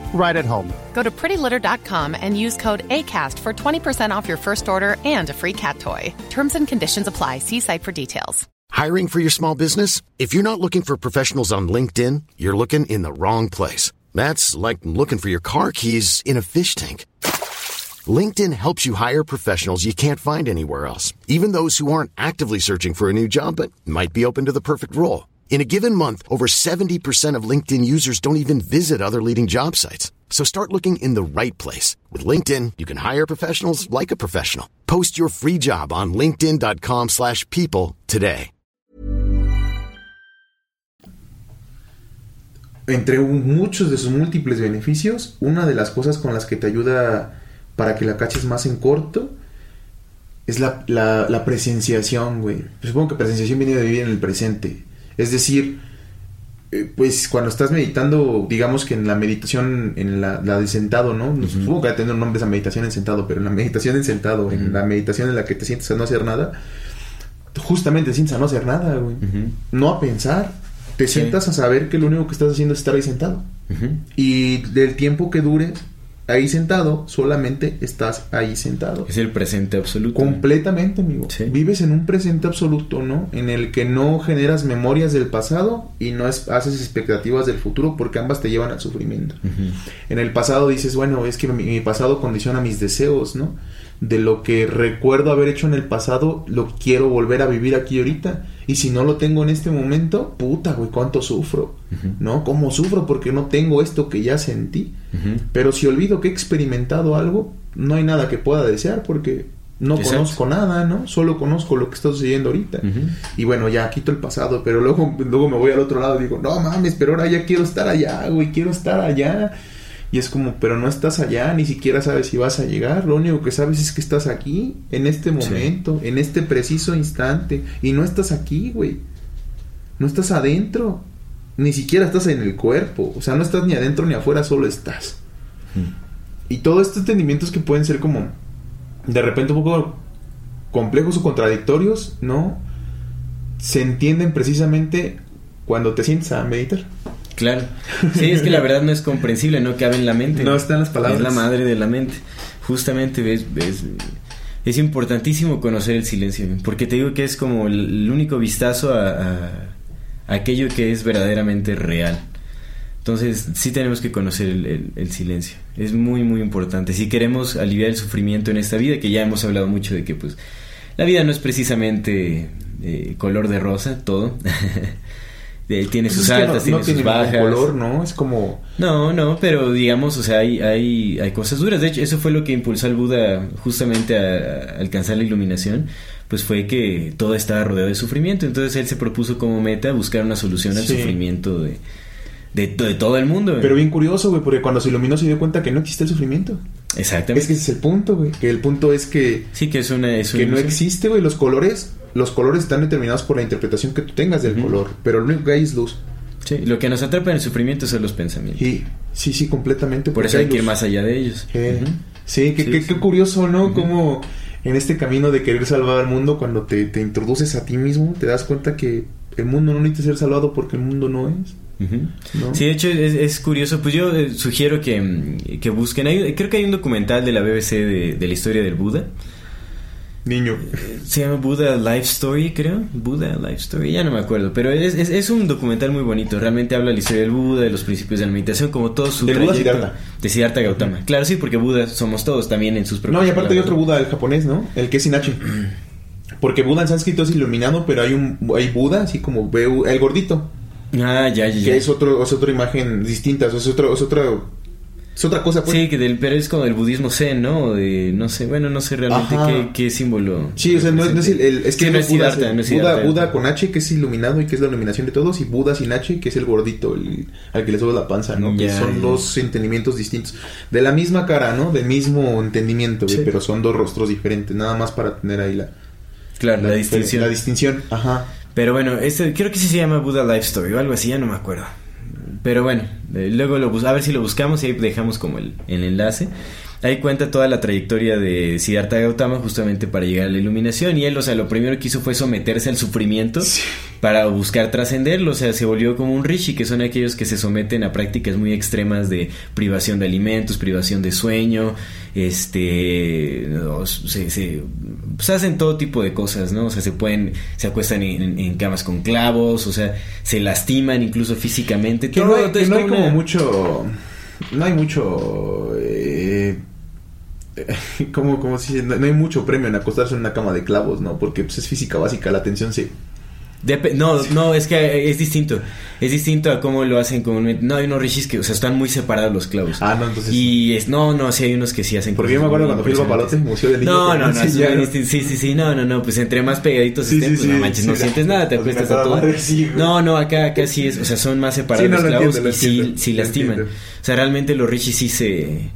right at home. Go to prettylitter.com and use code ACAST for 20% off your first order and a free cat toy. Terms and conditions apply. See site for details. Hiring for your small business? If you're not looking for professionals on LinkedIn, you're looking in the wrong place. That's like looking for your car keys in a fish tank. LinkedIn helps you hire professionals you can't find anywhere else, even those who aren't actively searching for a new job but might be open to the perfect role. In a given month, over 70% of LinkedIn users don't even visit other leading job sites. So start looking in the right place. With LinkedIn, you can hire professionals like a professional. Post your free job on linkedin.com slash people today. Entre muchos de sus múltiples beneficios, una de las cosas con las que te ayuda para que la caches más en corto es la, la, la presenciación, güey. Supongo que presenciación viene de vivir en el presente. Es decir, eh, pues cuando estás meditando, digamos que en la meditación, en la, de sentado, ¿no? Supongo que va a tener un nombre esa meditación en sentado, pero en la meditación en sentado, en la meditación en la que te sientes a no hacer nada, justamente te sientes a no hacer nada, güey. No a pensar. Te sientas a saber que lo único que estás haciendo es estar ahí sentado. Y del tiempo que dure, ahí sentado, solamente estás ahí sentado. Es el presente absoluto. Completamente, amigo. Vives en un presente absoluto, ¿no? En el que no generas memorias del pasado y no haces expectativas del futuro porque ambas te llevan al sufrimiento. En el pasado dices, bueno, es que mi pasado condiciona mis deseos, ¿no? de lo que recuerdo haber hecho en el pasado, lo quiero volver a vivir aquí ahorita. Y si no lo tengo en este momento, puta, güey, cuánto sufro. ¿No? ¿Cómo sufro? Porque no tengo esto que ya sentí. Pero si olvido que he experimentado algo, no hay nada que pueda desear porque no conozco nada, ¿no? Solo conozco lo que está sucediendo ahorita. Y bueno, ya quito el pasado, pero luego, luego me voy al otro lado y digo, no mames, pero ahora ya quiero estar allá, güey, quiero estar allá. Y es como, pero no estás allá, ni siquiera sabes si vas a llegar. Lo único que sabes es que estás aquí, en este momento, en este preciso instante. Y no estás aquí, güey. No estás adentro. Ni siquiera estás en el cuerpo. O sea, no estás ni adentro ni afuera, solo estás. Y todos estos entendimientos que pueden ser como de repente un poco complejos o contradictorios, ¿no? Se entienden precisamente cuando te sientes a meditar. Claro. Sí, es que la verdad no es comprensible, no cabe en la mente. No están las palabras. Es la madre de la mente. Justamente ves, ves es importantísimo conocer el silencio, porque te digo que es como el, único vistazo a, aquello que es verdaderamente real. Entonces sí tenemos que conocer el, silencio. Es muy, muy importante. Si queremos aliviar el sufrimiento en esta vida, que ya hemos hablado mucho de que pues la vida no es precisamente eh, color de rosa, todo. tiene pues sus altas, tiene sus bajas. color, ¿no? Es como... No, no, pero digamos, o sea, hay, hay, hay cosas duras. De hecho, eso fue lo que impulsó al Buda justamente a, alcanzar la iluminación, pues fue que todo estaba rodeado de sufrimiento. Entonces él se propuso como meta buscar una solución al sufrimiento de, de, todo el mundo. Pero bien curioso, güey, porque cuando se iluminó se dio cuenta que no existe el sufrimiento. Exactamente. Es que ese es el punto, güey. Que el punto es que... Sí, que es una... Es que no existe, güey. Los colores los colores están determinados por la interpretación que tú tengas del color, pero lo único que hay es luz. Sí, lo que nos atrapa en el sufrimiento son los pensamientos. Sí, sí, sí, completamente. Por eso hay, que ir más allá de ellos. Sí, qué, curioso, ¿no? Como en este camino de querer salvar al mundo, cuando te, introduces a ti mismo, te das cuenta que el mundo no necesita ser salvado porque el mundo no es. Sí, de hecho es, curioso. Pues yo eh, sugiero que, que busquen. creo que hay un documental de la BBC de, de la historia del Buda niño. Se llama Buddha Life Story, creo. Buddha Life Story, ya no me acuerdo. Pero es, es, un documental muy bonito. Realmente habla de la historia del Buda, de los principios de la meditación, como todo su. De Buda Siddhartha. De Siddhartha Gautama. Claro, sí, porque Buda somos todos también en sus propios. No, y aparte hay otro Buda, el japonés, ¿no? El que es Sinachi. Porque Buda en sánscrito es iluminado, pero hay un hay Buda, así como el gordito. Ah, ya, ya, ya. Que es, otro, es otra imagen distinta, es, otro, es otra es otra cosa, pues. Sí, que del, pero es como el budismo zen, ¿no? De, no sé, bueno, no sé realmente qué, qué, símbolo. Sí, o sea, no, no es el, es que sí, no es Buda, Siddhartha, no es Buda. Buda con H, que es iluminado y que es la iluminación de todos, y Buda sin H, que es el gordito, el, al que le sube la panza, ¿no? que son dos entendimientos distintos. De la misma cara, ¿no? Del mismo entendimiento, Sí. pero son dos rostros diferentes, nada más para tener ahí la, Claro, la, distinción. La distinción, ajá. Pero bueno, este, creo que sí se llama Buddha Life Story o algo así, ya no me acuerdo. Pero bueno, eh, luego lo a ver si lo buscamos y ahí dejamos como el, el enlace. Ahí cuenta toda la trayectoria de Siddhartha Gautama justamente para llegar a la iluminación y él, o sea, lo primero que hizo fue someterse al sufrimiento para buscar trascenderlo, o sea, se volvió como un rishi, que son aquellos que se someten a prácticas muy extremas de privación de alimentos, privación de sueño, este, no, se, se- pues hacen todo tipo de cosas, ¿no? O sea, se pueden, se acuestan en, en camas con clavos, o sea, se lastiman incluso físicamente. Que todo, no hay, todo que es no hay como como una- mucho. No hay mucho. Eh, como, como si no, no hay mucho premio en acostarse en una cama de clavos, ¿no? Porque pues, es física básica, la tensión se. Dep- no, no, es que es distinto. Es distinto a cómo lo hacen comúnmente. No, hay unos rishis que, o sea, están muy separados los clavos. Ah, no, entonces. Y es, no, no, sí hay unos que sí hacen Porque yo me acuerdo cuando fui al papalote, Museo del Niño. No, no, no, sí, sí, sí, no, no, no, pues entre más pegaditos Sí, estén, sí, pues sí, no manches, sí, no sientes nada, te pues acuestas a todo. No, no, acá, acá sí es, o sea, son más separados Sí, no, los lo clavos entiendo, y sí, sí lastiman. O sea, realmente los rishis sí se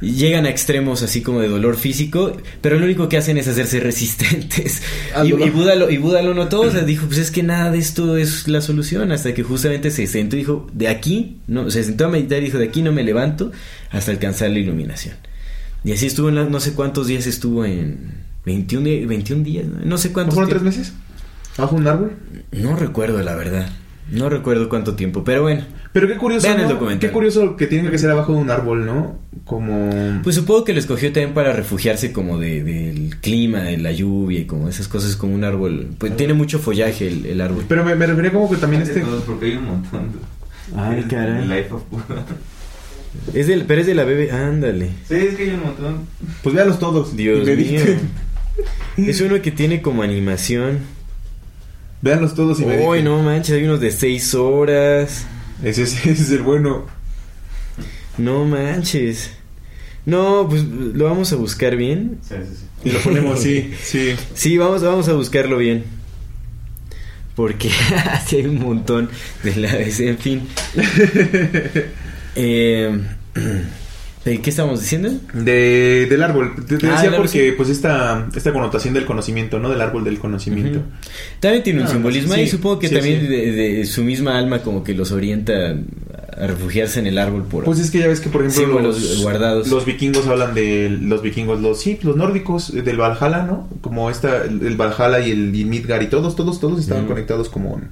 llegan a extremos así como de dolor físico, pero lo único que hacen es hacerse resistentes. Y, y Buda lo, y Buda lo notó, o sea, dijo, pues es que nada de esto es la solución, hasta que justamente se sentó y dijo, de aquí, no, se sentó a meditar y dijo, de aquí no me levanto hasta alcanzar la iluminación. Y así estuvo, en la- no sé cuántos días estuvo en 21, di- 21 días, no, No sé ¿No cuántos. fueron tres meses? ¿Bajo un árbol? No recuerdo la verdad, no recuerdo cuánto tiempo, pero bueno. Pero qué curioso. Vean el ¿no? documental. Qué curioso que tiene que ser abajo de un árbol, ¿no? Como. Pues supongo que lo escogió también para refugiarse como de, del clima, de la lluvia y como esas cosas como un árbol. Pues tiene mucho follaje el, el árbol. Pero me, me refería como que también este. todos, porque hay un montón. Ay, caray. el Life of. Es del, pero es de la bebé, ándale. Sí, es que hay un montón. Pues véanlos todos. Dios mío. Es uno que tiene como animación. Véanlos todos y. Uy, no manches, hay unos de 6 horas. Ese es, ese es el bueno. No manches. No, pues lo vamos a buscar bien. Sí, sí, sí. Y lo ponemos así, sí. Sí, vamos, vamos a buscarlo bien. Porque sí hay un montón de la en fin. Eh, ¿De qué estamos diciendo? De, del árbol. Te, te Ah, decía árbol, porque, sí. pues, esta, esta connotación del conocimiento, ¿no? Del árbol del conocimiento. Ujú. También tiene un Ah, simbolismo sí, ahí, supongo que sí, también sí. De, de su misma alma como que los orienta a refugiarse en el árbol por... Pues es que ya ves que, por ejemplo, los, guardados. los vikingos hablan de los vikingos, los sí, los nórdicos, eh, del Valhalla, ¿no? Como esta, el, Valhalla y el y Midgard y todos, todos, todos estaban Ujú. conectados como en-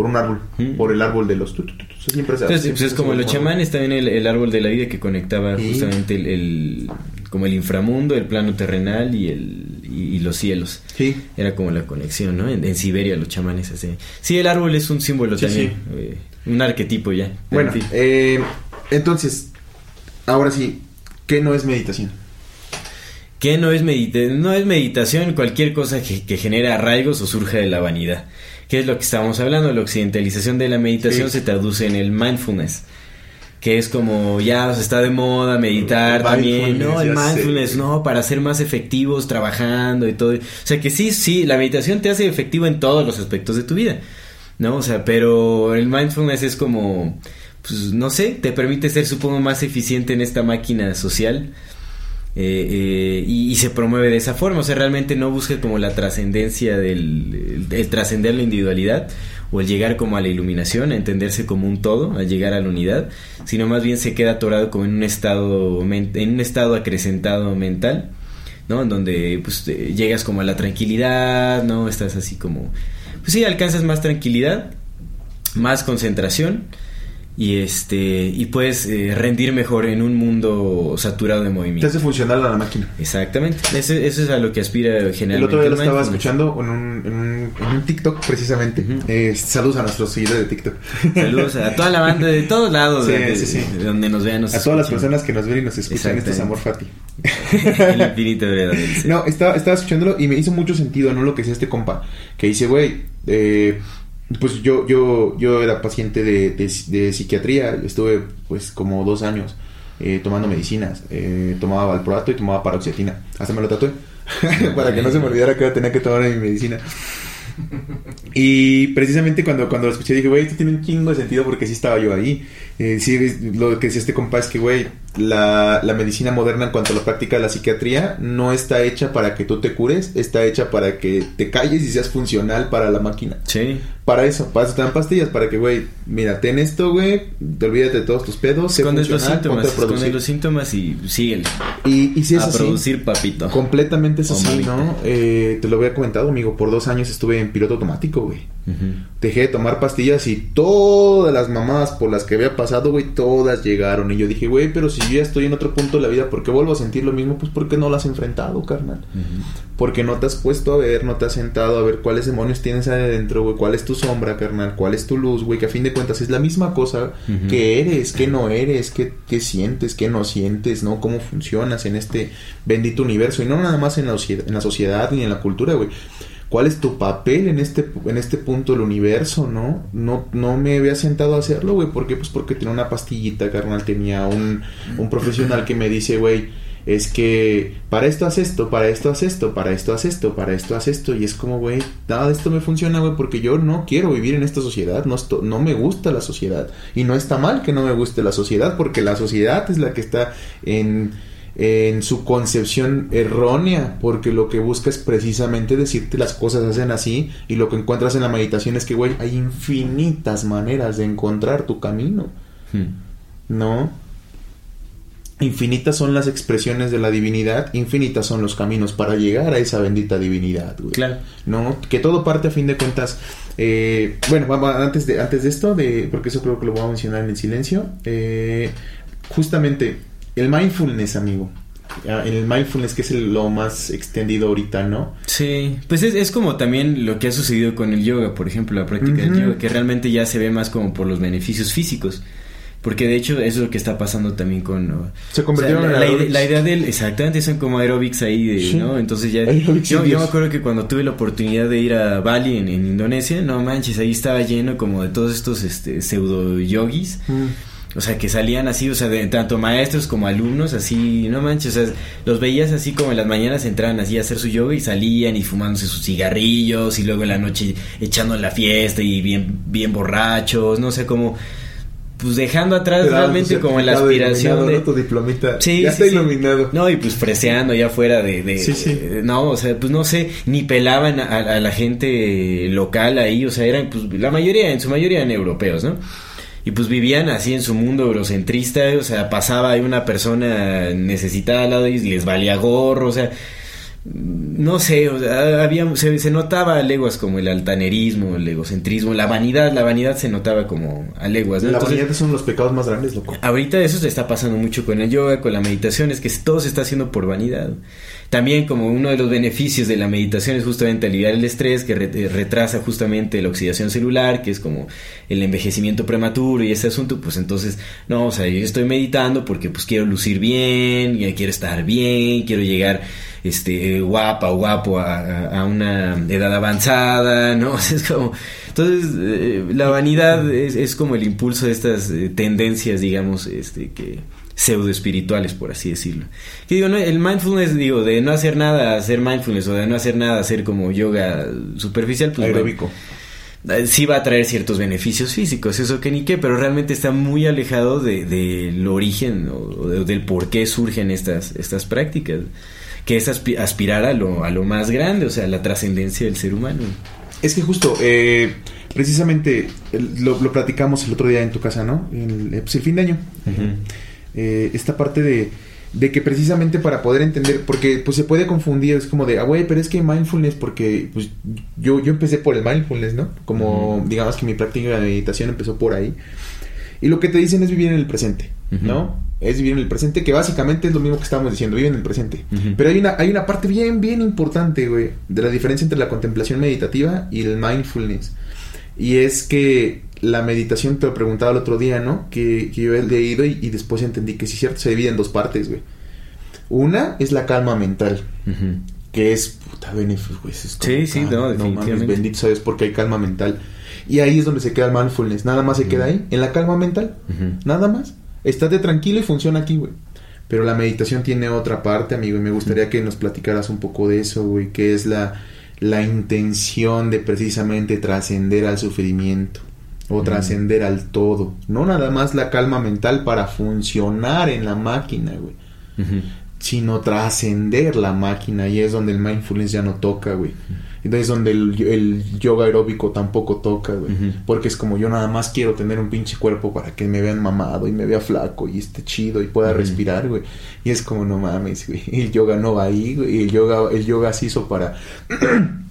por un árbol, Ujú. por el árbol de los tu, tu, tu, siempre se- Entonces, siempre pues es se como los chamanes, también el, el árbol de la vida que conectaba Sí. justamente el, el- como el inframundo, el plano terrenal y el y, y los cielos. Sí. Era como la conexión, ¿no? En, en Siberia los chamanes así. Sí, el árbol es un símbolo Sí, también, eh, un arquetipo ya. Bueno, eh, entonces, ahora sí, ¿qué no es meditación? ¿Qué no es medita no es meditación cualquier cosa que, que genere arraigos o surja de la vanidad. ¿Qué es lo que estábamos hablando? La occidentalización de la meditación Sí. se traduce en el mindfulness. Que es como ya o sea, está de moda meditar El también, ¿no? El sé. mindfulness, ¿no? Para ser más efectivos trabajando y todo. O sea que sí, sí, la meditación te hace efectivo en todos los aspectos de tu vida, ¿no? O sea, pero el mindfulness es como, pues no sé, te permite ser, supongo, más eficiente en esta máquina social. Eh, eh, y, se promueve de esa forma, o sea, realmente no busca como la trascendencia del el, trascender la individualidad o el llegar como a la iluminación, a entenderse como un todo, a llegar a la unidad, sino más bien se queda atorado como en un estado en un estado acrecentado mental, ¿no? En donde pues te- llegas como a la tranquilidad, ¿no? Estás así como pues sí, alcanzas más tranquilidad, más concentración y este y puedes eh, rendir mejor en un mundo saturado de Te movimiento. hace funcionar a la máquina. Exactamente. Eso, eso es a lo que aspira generalmente. El otro día lo estaba escuchando en un, en un, en un TikTok precisamente. Ujú. Eh, saludos a nuestros seguidores de TikTok. Saludos a toda la banda de todos lados Sí, de, sí, sí. de donde nos vean. Nos a todas las personas que nos ven y nos escuchan. Esto es Amor Fati. el infinito verdad. No, estaba, estaba escuchándolo y me hizo mucho sentido, ¿no? Lo que decía este compa. Que dice, güey, eh, pues yo, yo, yo era paciente de, de, de psiquiatría, estuve pues como dos años eh, tomando medicinas, eh, tomaba valproato y tomaba paroxetina, hasta me lo tatué, para que no se me olvidara que tenía que tomar mi medicina. Y precisamente cuando, cuando lo escuché dije, güey, esto tiene un chingo de sentido porque sí estaba yo ahí. Eh, sí, lo que decía este compa es que, güey, la, la, medicina moderna en cuanto a la práctica de la psiquiatría no está hecha para que tú te cures, está hecha para que te calles y seas funcional para la máquina. Sí. Para eso, para eso te dan pastillas, para que, güey, mira, ten esto, güey, te olvídate de todos tus pedos, Escondes los síntomas, escondes los síntomas y síguele. Y, y si es a así, producir papito. completamente es O así, mamita. ¿no? Eh, te lo había comentado, amigo, por dos años estuve en piloto automático, güey. Dejé de tomar pastillas y todas las mamadas por las que había pasado, güey, todas llegaron. Y yo dije, güey, pero si yo ya estoy en otro punto de la vida, ¿por qué vuelvo a sentir lo mismo? Pues porque no lo has enfrentado, carnal. Porque no te has puesto a ver, no te has sentado a ver cuáles demonios tienes ahí adentro, güey, cuál es tu sombra, carnal, cuál es tu luz, güey, que a fin de cuentas es la misma cosa que eres, que no eres, que, que sientes, que no sientes, ¿no? Cómo funcionas en este bendito universo. Y no nada más en la, en la sociedad ni en la cultura, güey. ¿Cuál es tu papel en este, en este punto del universo, no? No, no me había sentado a hacerlo, güey. ¿Por qué? Pues porque tenía una pastillita, carnal. Tenía un, un profesional que me dice, güey, es que para esto haz esto, para esto haz esto, para esto haz esto, para esto haz esto. Y es como, güey, nada de esto me funciona, güey, porque yo no quiero vivir en esta sociedad. No, no me gusta la sociedad. Y no está mal que no me guste la sociedad, porque la sociedad es la que está en en su concepción errónea, porque lo que busca es precisamente decirte las cosas hacen así y lo que encuentras en la meditación es que, güey, hay infinitas maneras de encontrar tu camino, Hmm. ¿no? Infinitas son las expresiones de la divinidad, infinitas son los caminos para llegar a esa bendita divinidad, güey. Claro. ¿no? Que todo parte a fin de cuentas. eh, bueno, antes de, antes de esto, de, porque eso creo que lo voy a mencionar en el silencio. eh, justamente, el mindfulness, amigo. Ah, El mindfulness que es el- lo más extendido ahorita, ¿no? Sí, pues es, es como también lo que ha sucedido con el yoga, por ejemplo, la práctica del yoga, que realmente ya se ve más como por los beneficios físicos. Porque de hecho eso es lo que está pasando también con... Se o sea, convirtieron la, en la la idea del... Exactamente, son como aerobics ahí, de, Sí. ¿no? Entonces ya... Yo, yo me acuerdo que cuando tuve la oportunidad de ir a Bali, en, en Indonesia, no manches, ahí estaba lleno como de todos estos este, pseudo yogis. Mm. O sea, que salían así, o sea, de tanto maestros como alumnos, así, no manches, o sea, los veías así como en las mañanas entraban así a hacer su yoga y salían y fumándose sus cigarrillos y luego en la noche echando la fiesta y bien, bien borrachos, no sé, como, pues dejando atrás realmente como la aspiración de... ¿no? Tu diplomita. Sí, ya sí, está sí. iluminado. No, y pues freseando ya fuera de... de- Sí, sí. de- no, o sea, pues no sé, ni pelaban a, a la gente local ahí, o sea, eran pues la mayoría, en su mayoría eran europeos, ¿no? Y pues vivían así en su mundo eurocentrista, o sea, pasaba ahí una persona necesitada al lado de y les valía gorro, o sea, no sé, o sea, había, se, se notaba a leguas como el altanerismo, el egocentrismo, la vanidad, la vanidad se notaba como a leguas, ¿no? La Entonces, vanidad son los pecados más grandes, loco. Ahorita eso se está pasando mucho con el yoga, con la meditación, es que todo se está haciendo por vanidad. También como uno de los beneficios de la meditación es justamente aliviar el estrés que eh, retrasa justamente la oxidación celular, que es como el envejecimiento prematuro y ese asunto, pues entonces, no, o sea, yo estoy meditando porque pues quiero lucir bien, quiero estar bien, quiero llegar este guapa o guapo a, una edad avanzada, ¿no? Es como entonces eh, la vanidad es, es como el impulso de estas eh, tendencias, digamos, este que pseudo espirituales, por así decirlo. Que digo, no, el mindfulness, digo, de no hacer nada, hacer mindfulness o de no hacer nada, hacer como yoga superficial, pues Aeróbico. eh, sí va a traer ciertos beneficios físicos, eso que ni qué, pero realmente está muy alejado de, del origen o, de- del por qué surgen estas, estas prácticas, que es aspi- aspirar a lo, a lo más grande, o sea, la trascendencia del ser humano. Es que justo, eh, precisamente lo, lo platicamos el otro día en tu casa, ¿no? El, eh, pues el fin de año. Eh, esta parte de, de que precisamente para poder entender, porque pues se puede confundir, es como de, ah, güey, pero es que mindfulness, porque pues yo, yo empecé por el mindfulness, ¿no? Como digamos que mi práctica de meditación empezó por ahí. Y lo que te dicen es vivir en el presente, ¿no? Es vivir en el presente, que básicamente es lo mismo que estábamos diciendo, vive en el presente. Pero hay una, hay una parte bien, bien importante, güey, de la diferencia entre la contemplación meditativa y el mindfulness. Y es que la meditación, te lo preguntaba el otro día, ¿no? Que, que yo he leído y, y después entendí que sí, cierto, se divide en dos partes, güey. Una es la calma mental, que es puta beneficio, güey. es Sí, sí, no, mames, definitivamente. bendito sabes porque hay calma mental. Y ahí es donde se queda el mindfulness. Nada más se queda ahí, en la calma mental. Nada más. Estate tranquilo y funciona aquí, güey. Pero la meditación tiene otra parte, amigo, y me gustaría que nos platicaras un poco de eso, güey, que es la, la intención de precisamente trascender al sufrimiento o trascender al todo. No nada más la calma mental para funcionar en la máquina, güey sino trascender la máquina y es donde el mindfulness ya no toca, güey. Entonces es donde el, el yoga aeróbico tampoco toca, güey. Porque es como yo nada más quiero tener un pinche cuerpo para que me vean mamado y me vea flaco y esté chido y pueda respirar, güey. Y es como no mames, güey. El yoga no va ahí, güey. El yoga, el yoga se hizo para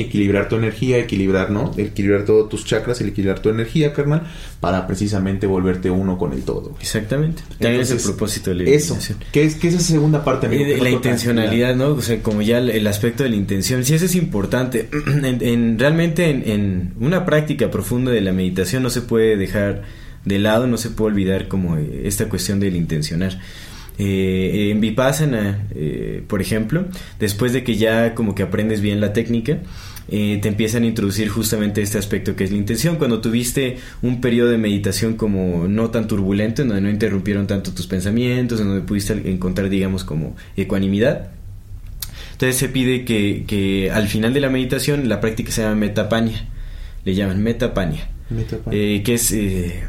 equilibrar tu energía, equilibrar, ¿no? Equilibrar todos tus chakras, equilibrar tu energía, carnal, para precisamente volverte uno con el todo, güey. Exactamente. También es el propósito de la Eso. ¿Qué es, qué es esa segunda parte, amigo? La toca? intencionalidad, ¿no? O sea, como ya el, el aspecto de la intención. Sí, eso es importante. En, en- realmente en, en una práctica profunda de la meditación no se puede dejar de lado, no se puede olvidar como eh, esta cuestión del intencionar. Eh, en Vipassana, eh, por ejemplo, después de que ya como que aprendes bien la técnica, eh, te empiezan a introducir justamente este aspecto que es la intención. Cuando tuviste un periodo de meditación como no tan turbulento, en donde no interrumpieron tanto tus pensamientos, en donde pudiste encontrar, digamos, como ecuanimidad. Entonces se pide que, que al final de la meditación la práctica se llama metapania. Le llaman metapania. Metapania. Eh, que es eh,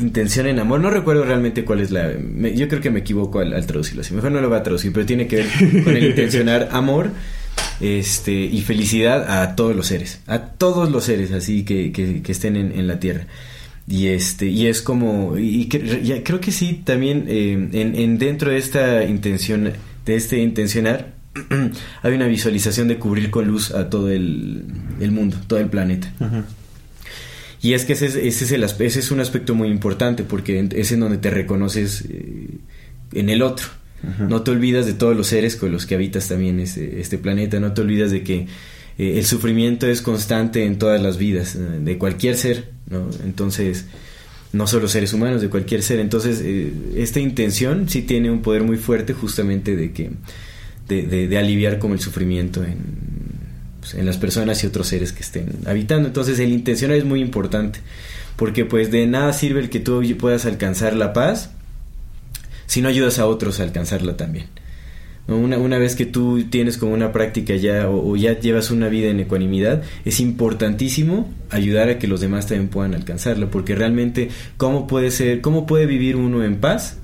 intención en amor. No recuerdo realmente cuál es la... me- yo creo que me equivoco al, al traducirlo así. Mejor no lo voy a traducir, pero tiene que ver con el intencionar amor este y felicidad a todos los seres. A todos los seres así que, que, que estén en, en la tierra. Y este y es como y cre- ya creo que sí también eh, en, en dentro de esta intención de este intencionar hay una visualización de cubrir con luz a todo el, el mundo, todo el planeta. Ujú. Y es que ese es, ese es, el ese es un aspecto muy importante porque es en donde te reconoces eh, en el otro. No te olvidas de todos los seres con los que habitas también este, este planeta, no te olvidas de que eh, el sufrimiento es constante en todas las vidas, eh, de cualquier ser, ¿no? Entonces, no solo seres humanos, de cualquier ser. Entonces, eh, esta intención sí tiene un poder muy fuerte justamente de que, de, de- de aliviar como el sufrimiento en, pues, en las personas y otros seres que estén habitando. Entonces, el intencionar es muy importante, porque pues de nada sirve el que tú puedas alcanzar la paz si no ayudas a otros a alcanzarla también. Una, una vez que tú tienes como una práctica ya o, ya llevas una vida en ecuanimidad, es importantísimo ayudar a que los demás también puedan alcanzarla, porque realmente cómo puede ser, cómo puede vivir uno en paz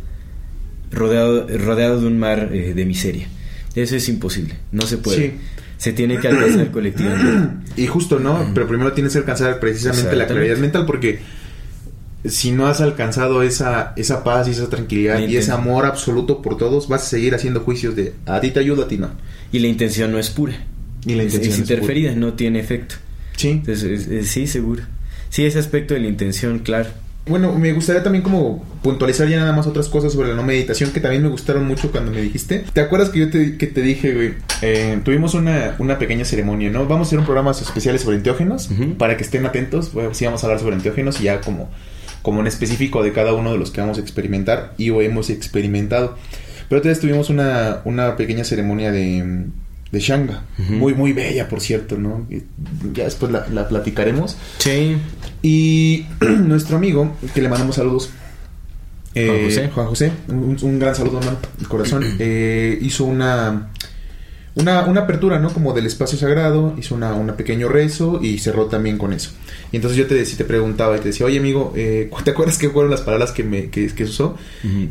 rodeado, rodeado de un mar eh, de miseria. Eso es imposible, no se puede. Se tiene que alcanzar colectivamente. Y justo, ¿no? Pero primero tienes que alcanzar precisamente la claridad mental porque si no has alcanzado esa, esa paz y esa tranquilidad y ese amor absoluto por todos, vas a seguir haciendo juicios de a ti te ayuda, a ti no. Y la intención no es pura. Y la intención es, es pura. interferida, no tiene efecto. Sí. Entonces, es- es- sí, seguro. Sí, ese aspecto de la intención, claro. Bueno, me gustaría también como puntualizar ya nada más otras cosas sobre la no meditación que también me gustaron mucho cuando me dijiste. ¿Te acuerdas que yo te, que te dije, güey? Eh, tuvimos una, una pequeña ceremonia, ¿no? Vamos a hacer un programa especiales sobre enteógenos para que estén atentos. Bueno, sí vamos a hablar sobre enteógenos y ya como, como en específico de cada uno de los que vamos a experimentar y o hemos experimentado. Pero entonces tuvimos una, una pequeña ceremonia de, de Shanga. Muy, muy bella, por cierto, ¿no? Y Ya después la, la platicaremos. Sí. Y nuestro amigo, que le mandamos saludos. eh, Juan José. Juan José, un, un gran saludo, hermano, de corazón. eh, hizo una, una, una apertura, ¿no? Como del espacio sagrado, hizo una, una pequeño rezo y cerró también con eso. Y entonces yo te, decía- te preguntaba y te decía, oye amigo, eh, ¿te acuerdas qué fueron las palabras que, me, que, que usó?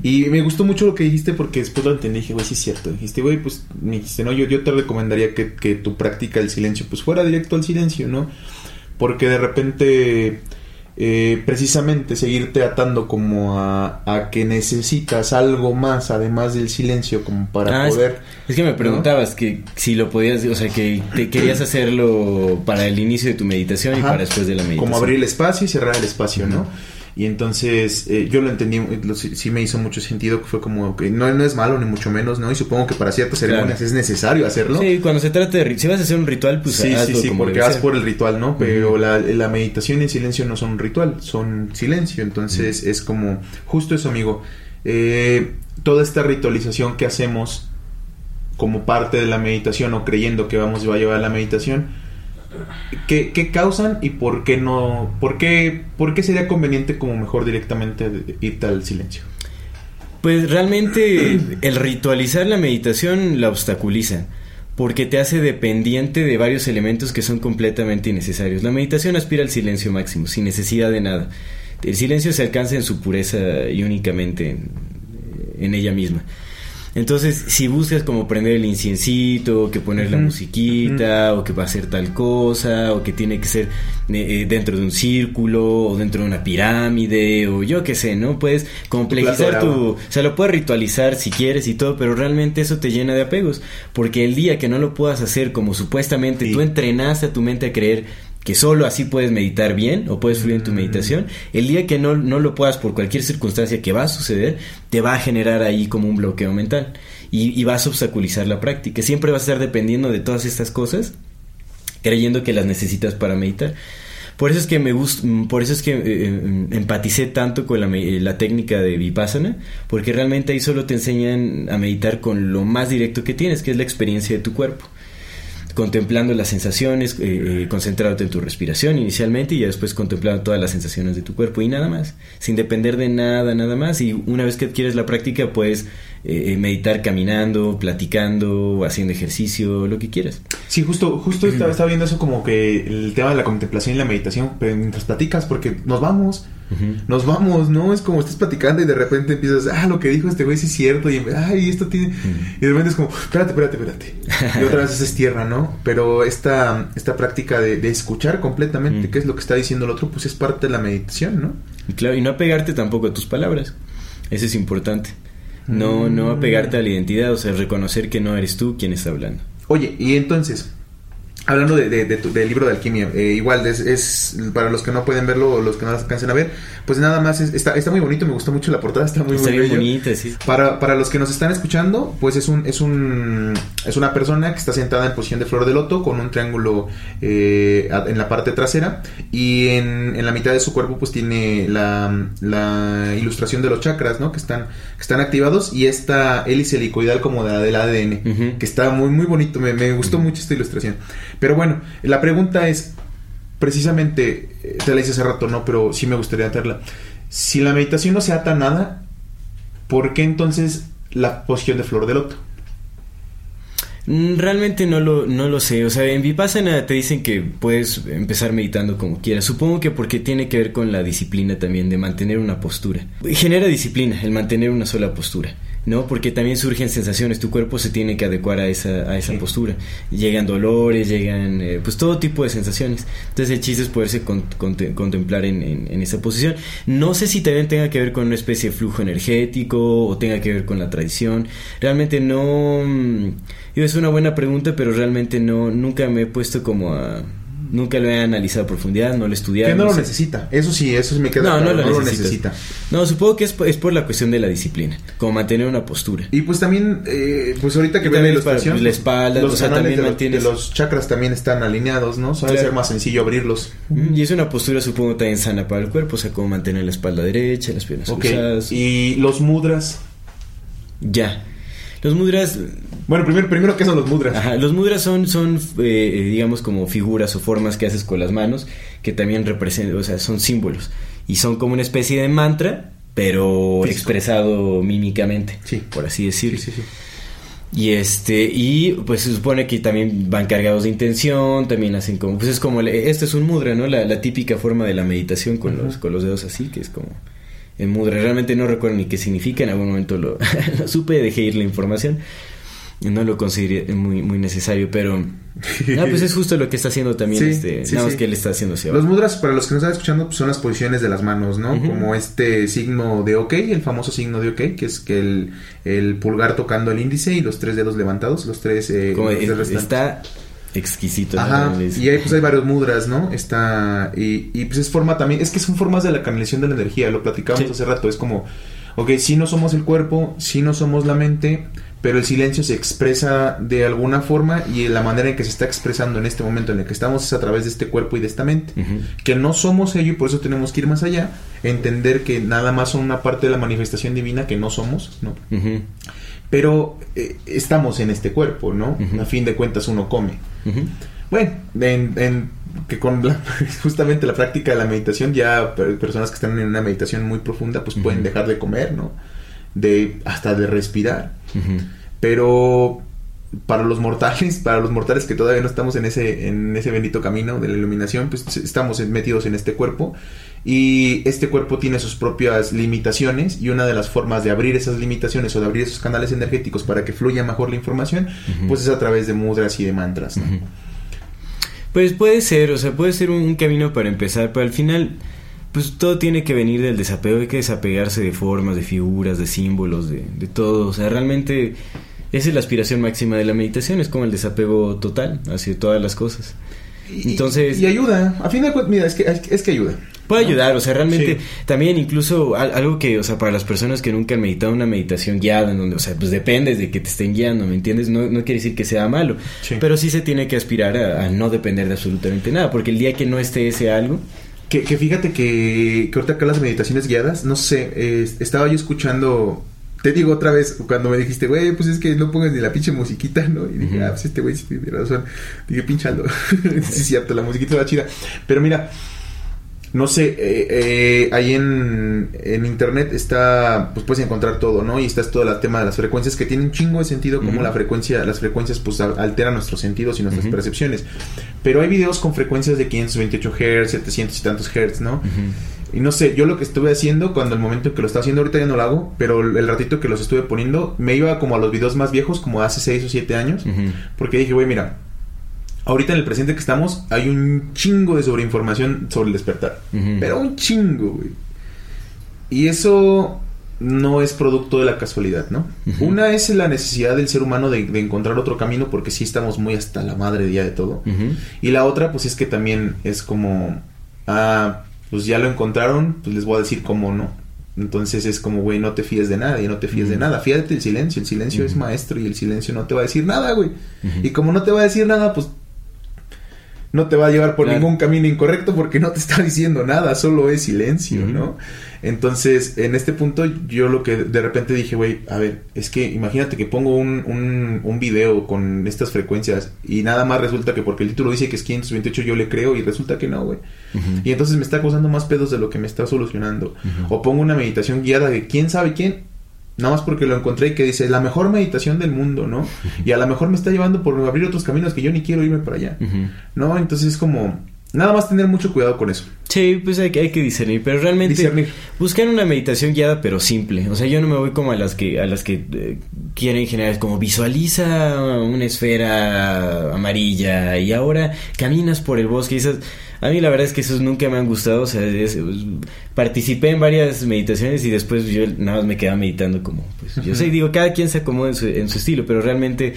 Y me gustó mucho lo que dijiste porque después lo entendí. Dije, güey, sí es cierto. Dijiste, güey, pues me dijiste, no, yo, yo te recomendaría que, que tu práctica del silencio pues fuera directo al silencio, ¿no? Porque de repente, eh, precisamente seguirte atando como a, a que necesitas algo más además del silencio como para Ah, poder... Es, que me preguntabas que si lo podías, o sea, que te querías hacerlo para el inicio de tu meditación y para después de la meditación. Como abrir el espacio y cerrar el espacio, ¿no? Y entonces eh, yo lo entendí, lo- sí, sí me hizo mucho sentido que fue como que no, no es malo ni mucho menos, ¿no? Y supongo que para ciertas Claro. ceremonias es necesario hacerlo. Sí, cuando se trata de... Si vas a hacer un ritual, pues sí, sí, hazlo sí, como porque vas por el ritual, ¿no? Pero Ujú. la, la meditación y el silencio no son un ritual, son silencio. Entonces es como justo eso, amigo. Eh, toda esta ritualización que hacemos como parte de la meditación o creyendo que vamos a llevar la meditación, ¿qué, qué causan y por qué no, por qué, por qué sería conveniente como mejor directamente irte al silencio? Pues realmente el ritualizar la meditación la obstaculiza porque te hace dependiente de varios elementos que son completamente innecesarios. La meditación aspira al silencio máximo, sin necesidad de nada. El silencio se alcanza en su pureza y únicamente en, en ella misma. Entonces, si buscas como prender el inciencito, que poner la musiquita, o que va a ser tal cosa, o que tiene que ser eh, eh, dentro de un círculo, o dentro de una pirámide, o yo qué sé, ¿no? Puedes complejizar tu... agua. O sea, lo puedes ritualizar si quieres y todo, pero realmente eso te llena de apegos. Porque el día que no lo puedas hacer como supuestamente Sí. tú entrenaste a tu mente a creer que solo así puedes meditar bien o puedes fluir en Mm. tu meditación, el día que no, no lo puedas por cualquier circunstancia que va a suceder, te va a generar ahí como un bloqueo mental y, y vas a obstaculizar la práctica. Siempre vas a estar dependiendo de todas estas cosas, creyendo que las necesitas para meditar. Por eso es que me gusta, por eso es que eh, eh, empaticé tanto con la, me- la técnica de Vipassana, porque realmente ahí solo te enseñan a meditar con lo más directo que tienes, que es la experiencia de tu cuerpo. Contemplando las sensaciones, eh, eh, concentrándote en tu respiración inicialmente y ya después contemplando todas las sensaciones de tu cuerpo y nada más, sin depender de nada, nada más. Y una vez que adquieres la práctica, puedes eh, eh, meditar caminando, platicando, haciendo ejercicio, lo que quieras. Sí, justo, justo estaba, estaba viendo eso como que el tema de la contemplación y la meditación, pero mientras platicas, porque nos vamos, nos vamos, ¿no? Es como estás platicando y de repente empiezas, ah, lo que dijo este güey sí es cierto, y ay, esto tiene. Y de repente es como, espérate, espérate, espérate. Y otra vez es tierra, ¿no? Pero esta, esta práctica de, de escuchar completamente Mm. qué es lo que está diciendo el otro, pues es parte de la meditación, ¿no? Y claro, y no apegarte tampoco a tus palabras. Eso es importante. No, no apegarte a la identidad, o sea, reconocer que no eres tú quien está hablando. Oye, y entonces, hablando de, de- de tu- del libro de alquimia, eh, igual es, es para los que no pueden verlo o los que no alcancen a ver, pues nada más es- está, está muy bonito, me gustó mucho la portada, está muy, Está muy bien bonita, sí. Para, para los que nos están escuchando, pues es un, es un es una persona que está sentada en posición de flor de loto con un triángulo eh, en la parte trasera y en, en la mitad de su cuerpo pues tiene la, la ilustración de los chakras, ¿no? Que están, que están activados y esta hélice helicoidal como de, del ADN, que está muy muy bonito, me, me gustó mucho esta ilustración. Pero bueno, la pregunta es, precisamente, eh, te la hice hace rato, ¿no? Pero sí me gustaría hacerla. Si la meditación no se ata a nada, ¿por qué entonces la posición de flor de loto? Mm, Realmente no lo, no lo sé. O sea, en Vipassana te dicen que puedes empezar meditando como quieras. Supongo que porque tiene que ver con la disciplina también de mantener una postura. Genera disciplina el mantener una sola postura. ¿No? Porque también surgen sensaciones, tu cuerpo se tiene que adecuar a esa, a esa Sí. postura. Llegan dolores, llegan eh, pues todo tipo de sensaciones. Entonces el chiste es poderse con- conte- contemplar en, en- en esa posición. No sé si también tenga que ver con una especie de flujo energético o tenga que ver con la tradición. Realmente no... mm, es una buena pregunta, pero realmente no nunca me he puesto como a... Nunca lo he analizado a profundidad, no lo he estudiado. Que no lo sé. necesita. Eso sí, eso sí me queda No, claro, no lo necesita. No, supongo que es, por- es por la cuestión de la disciplina, como mantener una postura. Y pues también, eh, pues ahorita que Y ven la ilustración, pues, la espalda, los o sea, canales también de, los, mantienes- de los chakras también están alineados, ¿no? Sabe Claro. ser más sencillo abrirlos. Mm, Y es una postura, supongo, también sana para el cuerpo, o sea, como mantener la espalda derecha, las piernas Ok. cruzadas. Y los mudras. Ya. Los mudras, Bueno, primero, primero ¿qué son los mudras? ajá, los mudras son, son eh, digamos, como figuras o formas que haces con las manos, que también representan, o sea, son símbolos. Y son como una especie de mantra, pero Físico. expresado mímicamente, Sí. por así decirlo. Sí, sí. Y este, y pues se supone que también van cargados de intención, también hacen como, pues es como, esto es un mudra, ¿no? La, la típica forma de la meditación con, los, con los dedos así, que es como en mudra. Realmente no recuerdo ni qué significa, en algún momento lo, lo supe, dejé ir la información. No lo consideré muy, muy necesario, pero... No, pues es justo lo que está haciendo también Sí, este... sí, nada más sí. que él está haciendo hacia Los mudras, para los que no están escuchando, pues son las posiciones de las manos, ¿no? Como este signo de OK, el famoso signo de OK, que es que el, el pulgar tocando el índice y los tres dedos levantados, los tres... Eh, Como los está exquisito. Ajá, y ahí pues hay varios mudras, ¿no? Está, y, y pues es forma también, es que son formas de la canalización de la energía, lo platicábamos Sí. hace rato, es como, ok, sí no somos el cuerpo, sí no somos la mente, pero el silencio se expresa de alguna forma y la manera en que se está expresando en este momento en el que estamos es a través de este cuerpo y de esta mente, que no somos ello y por eso tenemos que ir más allá, entender que nada más son una parte de la manifestación divina que no somos, ¿no? Pero eh, estamos en este cuerpo, ¿no? A fin de cuentas uno come. Bueno, en, en- que con la- justamente la práctica de la meditación ya per- personas que están en una meditación muy profunda pues pueden dejar de comer, ¿no? De hasta de respirar. Pero para los mortales, para los mortales que todavía no estamos en ese en ese bendito camino de la iluminación, pues estamos metidos en este cuerpo. Y este cuerpo tiene sus propias limitaciones y una de las formas de abrir esas limitaciones o de abrir esos canales energéticos para que fluya mejor la información, pues es a través de mudras y de mantras. Pues puede ser, o sea, puede ser un, un camino para empezar, pero al final, pues todo tiene que venir del desapego, hay que desapegarse de formas, de figuras, de símbolos, de, de todo, o sea, realmente esa es la aspiración máxima de la meditación, es como el desapego total hacia todas las cosas. Y- Entonces- Y, ayuda. A fin de cuentas, mira, es que, es que ayuda. Puede ayudar, o sea, realmente Sí. también incluso al- algo que, o sea, para las personas que nunca han meditado una meditación guiada, en donde, o sea, pues depende de que te estén guiando, ¿me entiendes? No, no quiere decir que sea malo, Sí. pero sí se tiene que aspirar a, a no depender de absolutamente nada, porque el día que no esté ese algo, Que, que fíjate que, que ahorita acá las meditaciones guiadas, no sé, eh, estaba yo escuchando. Te digo otra vez, cuando me dijiste, güey, pues es que no pongas ni la pinche musiquita, ¿no? Y dije, ah, pues este güey sí tiene razón. Dije, pinchalo. sí, es cierto, la musiquita va chida. Pero mira, no sé, eh, eh, ahí en, en internet está, pues puedes encontrar todo, ¿no? Y está todo el tema de las frecuencias que tiene un chingo de sentido, como la frecuencia, las frecuencias pues alteran nuestros sentidos y nuestras percepciones. Pero hay videos con frecuencias de 528 Hz, 700 y tantos Hz, ¿no? Y no sé, yo lo que estuve haciendo cuando el momento en que lo estaba haciendo, ahorita ya no lo hago, pero el, ratito que los estuve poniendo, me iba como a los videos más viejos, como hace 6 o 7 años, porque dije, güey, mira, ahorita en el presente que estamos hay un chingo de sobreinformación sobre el despertar. Pero un chingo, güey. Y eso no es producto de la casualidad, ¿no? Una es la necesidad del ser humano de, de encontrar otro camino porque sí estamos muy hasta la madre día de todo. Y la otra, pues es que también es como, ah, pues ya lo encontraron, pues les voy a decir cómo no. Entonces es como, güey, no te fíes de nada y no te fíes de nada. Fíjate del silencio, el silencio es maestro y el silencio no te va a decir nada, güey. Y como no te va a decir nada, pues no te va a llevar por Claro. ningún camino incorrecto porque no te está diciendo nada, solo es silencio. ¿no? Entonces, en este punto, yo lo que de repente dije, güey, a ver, es que imagínate que pongo un, un, un video con estas frecuencias y nada más resulta que porque el título dice que es 528 yo le creo y resulta que no, güey. Y entonces me está causando más pedos de lo que me está solucionando. O pongo una meditación guiada de quién sabe quién. Nada más porque lo encontré y que dice la mejor meditación del mundo, ¿no? Y a lo mejor me está llevando por abrir otros caminos que yo ni quiero irme para allá. ¿No? Entonces es como... Nada más tener mucho cuidado con eso. Sí, pues hay que, hay que discernir, pero realmente Discernir. buscar una meditación guiada pero simple. O sea, yo no me voy como a las que a las que eh, quieren generar como visualiza una esfera amarilla y ahora caminas por el bosque y esas a mí la verdad es que esos nunca me han gustado, o sea, es- pues, participé en varias meditaciones y después yo nada más me quedaba meditando como pues yo sé, digo, cada quien se acomoda en su, en su estilo, pero realmente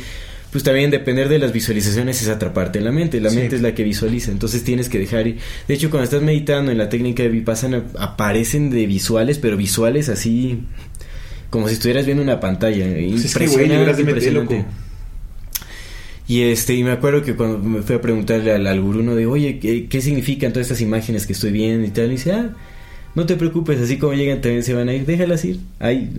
pues también depender de las visualizaciones es atraparte en la mente. La Sí. mente es la que visualiza. Entonces tienes que dejar ir. De hecho, cuando estás meditando en la técnica de Vipassana, aparecen de visuales, pero visuales así. Como si estuvieras viendo una pantalla. Pues es que, güey, Impresionante, meter. Y este, y me acuerdo que cuando me fui a preguntarle al, al gurú, ¿no? de, oye, ¿qué, qué significan todas estas imágenes que estoy viendo y tal? Y dice, ah, no te preocupes, así como llegan también se van a ir, déjalas ir. Ay,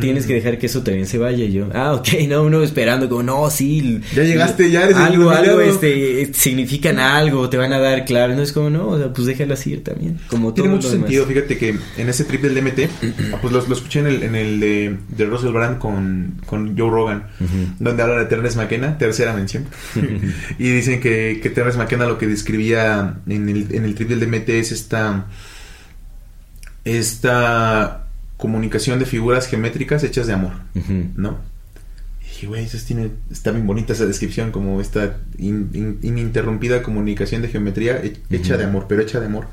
tienes Mm. que dejar que eso también se vaya. Y yo, ah, ok, no, uno esperando, como, no, sí. Ya llegaste, ya eres el Algo, algo, iluminado. este, significan algo, te van a dar claro. No es como, no, o sea, pues déjalas ir también. Como todo Tiene lo mucho sentido, fíjate que en ese trip del DMT, ah, pues lo, lo escuché en el, en el de, de Russell Brand con, con Joe Rogan, donde habla de Terence McKenna, tercera mención. y dicen que, que Terence McKenna lo que describía en el, en el trip del DMT es esta, esta comunicación de figuras geométricas hechas de amor, Ujú. ¿no? Y dije, güey, tiene, está bien bonita esa descripción, como esta in- in- ininterrumpida comunicación de geometría he- hecha Ujú. de amor, pero hecha de amor.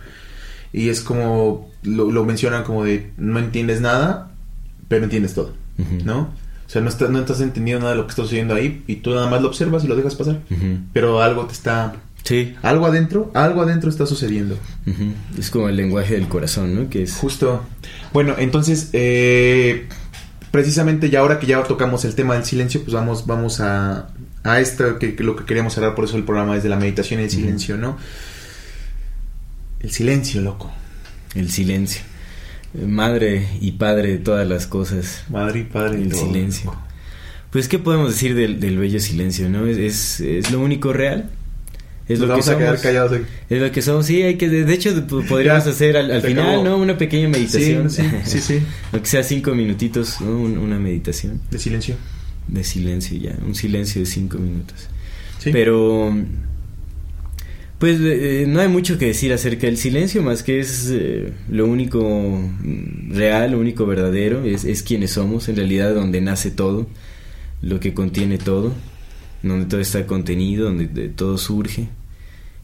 Y es como, lo, lo mencionan como de, no entiendes nada, pero entiendes todo, Ujú. ¿no? O sea, no, estás no estás entendiendo nada de lo que está sucediendo ahí y tú nada más lo observas y lo dejas pasar. Pero algo te está... Sí. Algo adentro, algo adentro está sucediendo. Es como el lenguaje del corazón, ¿no? Que es... Justo. Bueno, entonces, eh, precisamente ya ahora que ya tocamos el tema del silencio, pues vamos, vamos a, a esto que, que lo que queríamos hablar, por eso el programa es de la meditación y el silencio, ¿no? El silencio, loco. El silencio. Madre y padre de todas las cosas. Madre y padre. El y todo, silencio. loco. Pues, ¿qué podemos decir del, del bello silencio, no? Es, es, es lo único real. Es Nos lo vamos que a quedar somos. callados aquí. Es lo que somos, sí, hay que, de hecho, podríamos Ya, hacer al, final, acabó. ¿no? Una pequeña meditación. Sí, sí, sí, sí. Aunque sea cinco minutitos, Una meditación De silencio. de silencio ya, un silencio de cinco minutos. Sí. Pero, pues, eh, no hay mucho que decir acerca del silencio, más que es eh, lo único real, lo único verdadero, es, es quienes somos, en realidad, donde nace todo, lo que contiene todo, donde todo está contenido, donde de- todo surge.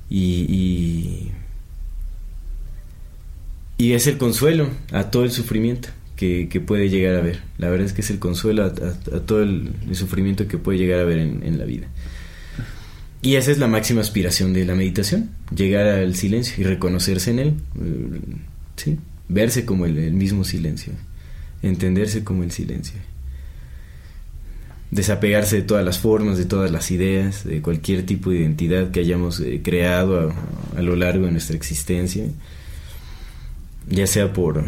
Y, y, es el consuelo a todo el sufrimiento que, que puede llegar a ver. La verdad es que es el consuelo a, todo el, sufrimiento que puede llegar a en, en la vida. Y esa es la máxima aspiración de la meditación, llegar al silencio y reconocerse en él, eh, ¿sí? verse como el, el mismo silencio, entenderse como el silencio, desapegarse de todas las formas, de todas las ideas, de cualquier tipo de identidad que hayamos eh, creado a, lo largo de nuestra existencia, ya sea por,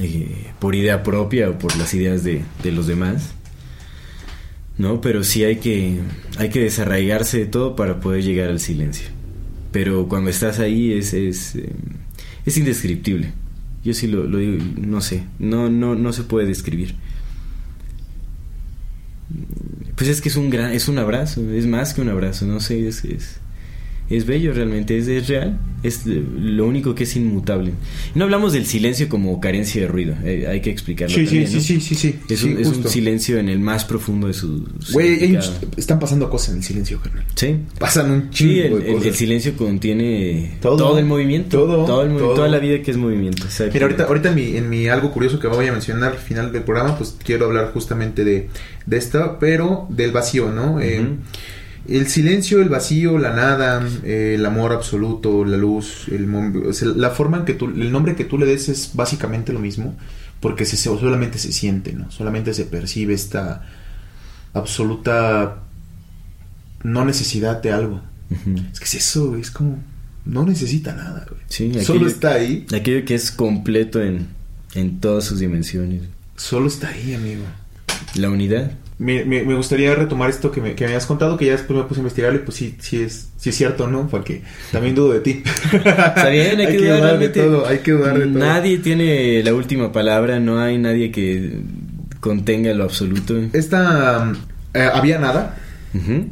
eh, por idea propia o por las ideas de, de los demás. ¿no? Pero sí hay que, hay que desarraigarse de todo para poder llegar al silencio. Pero cuando estás ahí es, es, eh, es indescriptible. Yo sí lo, lo digo, no sé, no, no, no se puede describir. Pues es que es un gran, es un abrazo, es más que un abrazo, no sé, es, es, es bello realmente, es, es real, es lo único que es inmutable. No hablamos del silencio como carencia de ruido, eh, hay que explicarlo Sí, sí, también, sí, ¿no? sí, sí, sí. Es, Sí, un, es un silencio en el más profundo de su Güey, están pasando cosas en el silencio, carnal. Sí. Pasan un chingo Sí, el, de el- cosas. el silencio contiene Todo. todo, el movimiento. Todo, el movi- todo. Toda la vida que es movimiento. exacto. Mira, ahorita, ahorita en, mi, en mi algo curioso que voy a mencionar al final del programa, pues quiero hablar justamente de, de esto, pero del vacío, ¿no? Eh. El silencio, el vacío, la nada, eh, el amor absoluto, la luz, el mom- o sea, la forma en que tú, el nombre que tú le des es básicamente lo mismo, porque se, solamente se siente, ¿no? Solamente se percibe esta absoluta no necesidad de algo. Es que es eso, es como no necesita nada, güey. Sí, Solo aquello- está ahí, Aquello que es completo en, en todas sus dimensiones. solo está ahí, amigo. La unidad. Me, me, me gustaría retomar esto que me, que me habías contado, que ya después me puse a investigar y pues sí, sí es, sí es cierto, ¿no? Porque también dudo de ti. Está bien, hay, que, dudar, de todo, hay que dudar de todo. Nadie tiene la última palabra, no hay nadie que contenga lo absoluto. Esta, eh, había nada,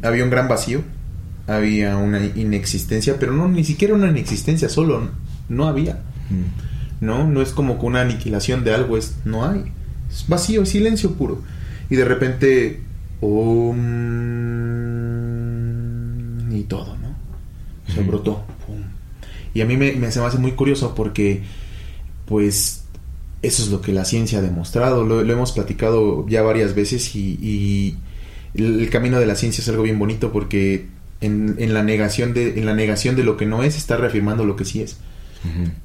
había un gran vacío, había una inexistencia, pero no, ni siquiera una inexistencia, solo no había, Mm. ¿no? No es como que una aniquilación de algo, es no hay. Es vacío, silencio puro. Y de repente, um, y todo, ¿no? Se brotó. pum. Y a mí me, me se me hace muy curioso porque, pues, eso es lo que la ciencia ha demostrado. Lo, lo hemos platicado ya varias veces y, y el, el camino de la ciencia es algo bien bonito porque en, en la negación de en la negación de lo que no es está reafirmando lo que sí es.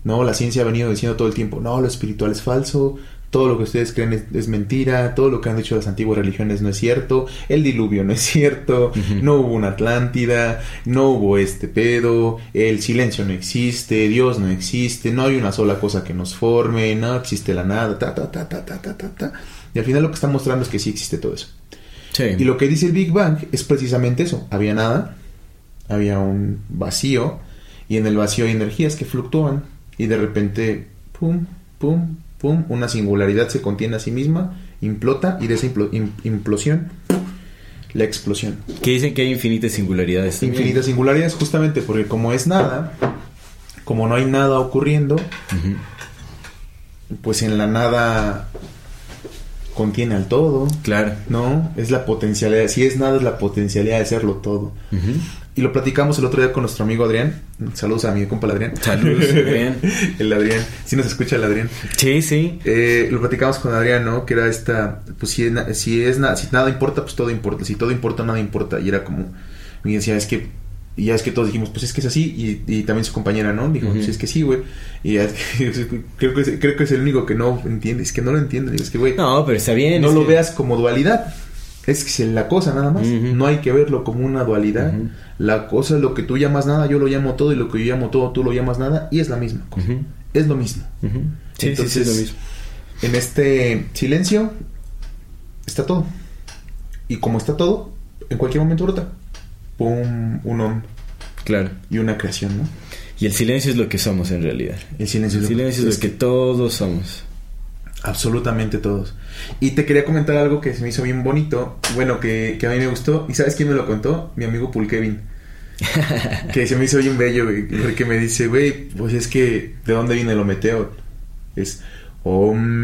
No, la ciencia ha venido diciendo todo el tiempo, no, lo espiritual es falso, todo lo que ustedes creen es, es mentira, todo lo que han dicho las antiguas religiones no es cierto, el diluvio no es cierto, no hubo una Atlántida, no hubo este pedo, el silencio no existe, Dios no existe, no hay una sola cosa que nos forme, no existe la nada, ta ta ta ta ta ta ta. ta. Y al final lo que está mostrando es que sí existe todo eso. Sí. Y lo que dice el Big Bang es precisamente eso. Había nada, había un vacío, y en el vacío hay energías que fluctúan, y de repente, pum, pum, pum, una singularidad se contiene a sí misma, implota, y de esa implo- im- implosión, la explosión. Que dicen que hay infinitas singularidades. también. Infinitas singularidades, justamente porque como es nada, como no hay nada ocurriendo, pues en la nada contiene al todo. Claro. No, es la potencialidad. Si es nada, es la potencialidad de serlo todo. Y lo platicamos el otro día con nuestro amigo Adrián. Saludos a mi compa Adrián. Saludos, Adrián. el Adrián. Si nos escucha el Adrián. Sí, sí. Eh, lo platicamos con Adrián, ¿no? Que era esta, pues si es, si es nada, si nada importa, pues todo importa. Si todo importa, nada importa. Y era como, y decía, es que, y ya es que todos dijimos, pues es que es así. Y, y también su compañera, ¿no? Dijo, Ujú. pues es que sí, güey. Y ya- creo, que es, creo que es el único que no entiende. Es que no lo entiende. Es que, güey, No, pero está bien. no lo que- veas como dualidad. Es la cosa nada más. No hay que verlo como una dualidad. La cosa es lo que tú llamas nada, yo lo llamo todo, y lo que yo llamo todo, tú lo llamas nada, y es la misma cosa. Es lo mismo. Sí, Entonces, sí, sí, es lo mismo. En este silencio está todo. Y como está todo, en cualquier momento brota. pum, un om Claro. y una creación, ¿no? Y el silencio es lo que somos en realidad. El silencio El es lo- silencio es es lo que que- todos somos. Absolutamente todos. Y te quería comentar algo que se me hizo bien bonito, bueno, que, que a mí me gustó. ¿Y sabes quién me lo contó? Mi amigo Pulkevin. que se me hizo bien bello, güey, porque me dice, güey, pues es que, ¿de dónde viene el Ometeo? Es Ometeo.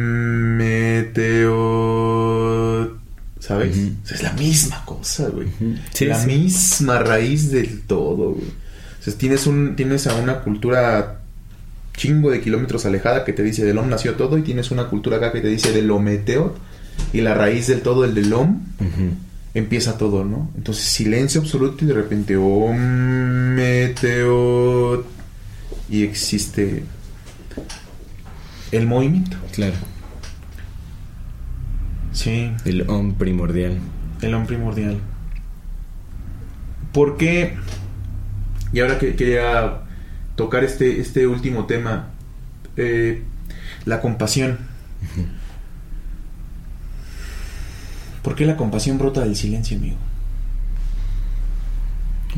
¿Sabes? Ujú. O sea, es la misma cosa, güey. Sí, la sí. misma raíz del todo, güey. O sea, tienes, un, tienes a una cultura chingo de kilómetros alejada que te dice del Om nació todo y tienes una cultura acá que te dice del Ometeo y la raíz del todo, el del Om, empieza todo, ¿no? Entonces silencio absoluto y de repente Ometeo y existe el movimiento. Claro. Sí, El om primordial. el Om primordial. ¿Por qué? Y ahora que quería tocar este, este último tema, eh, la compasión. ¿Por qué la compasión brota del silencio, amigo?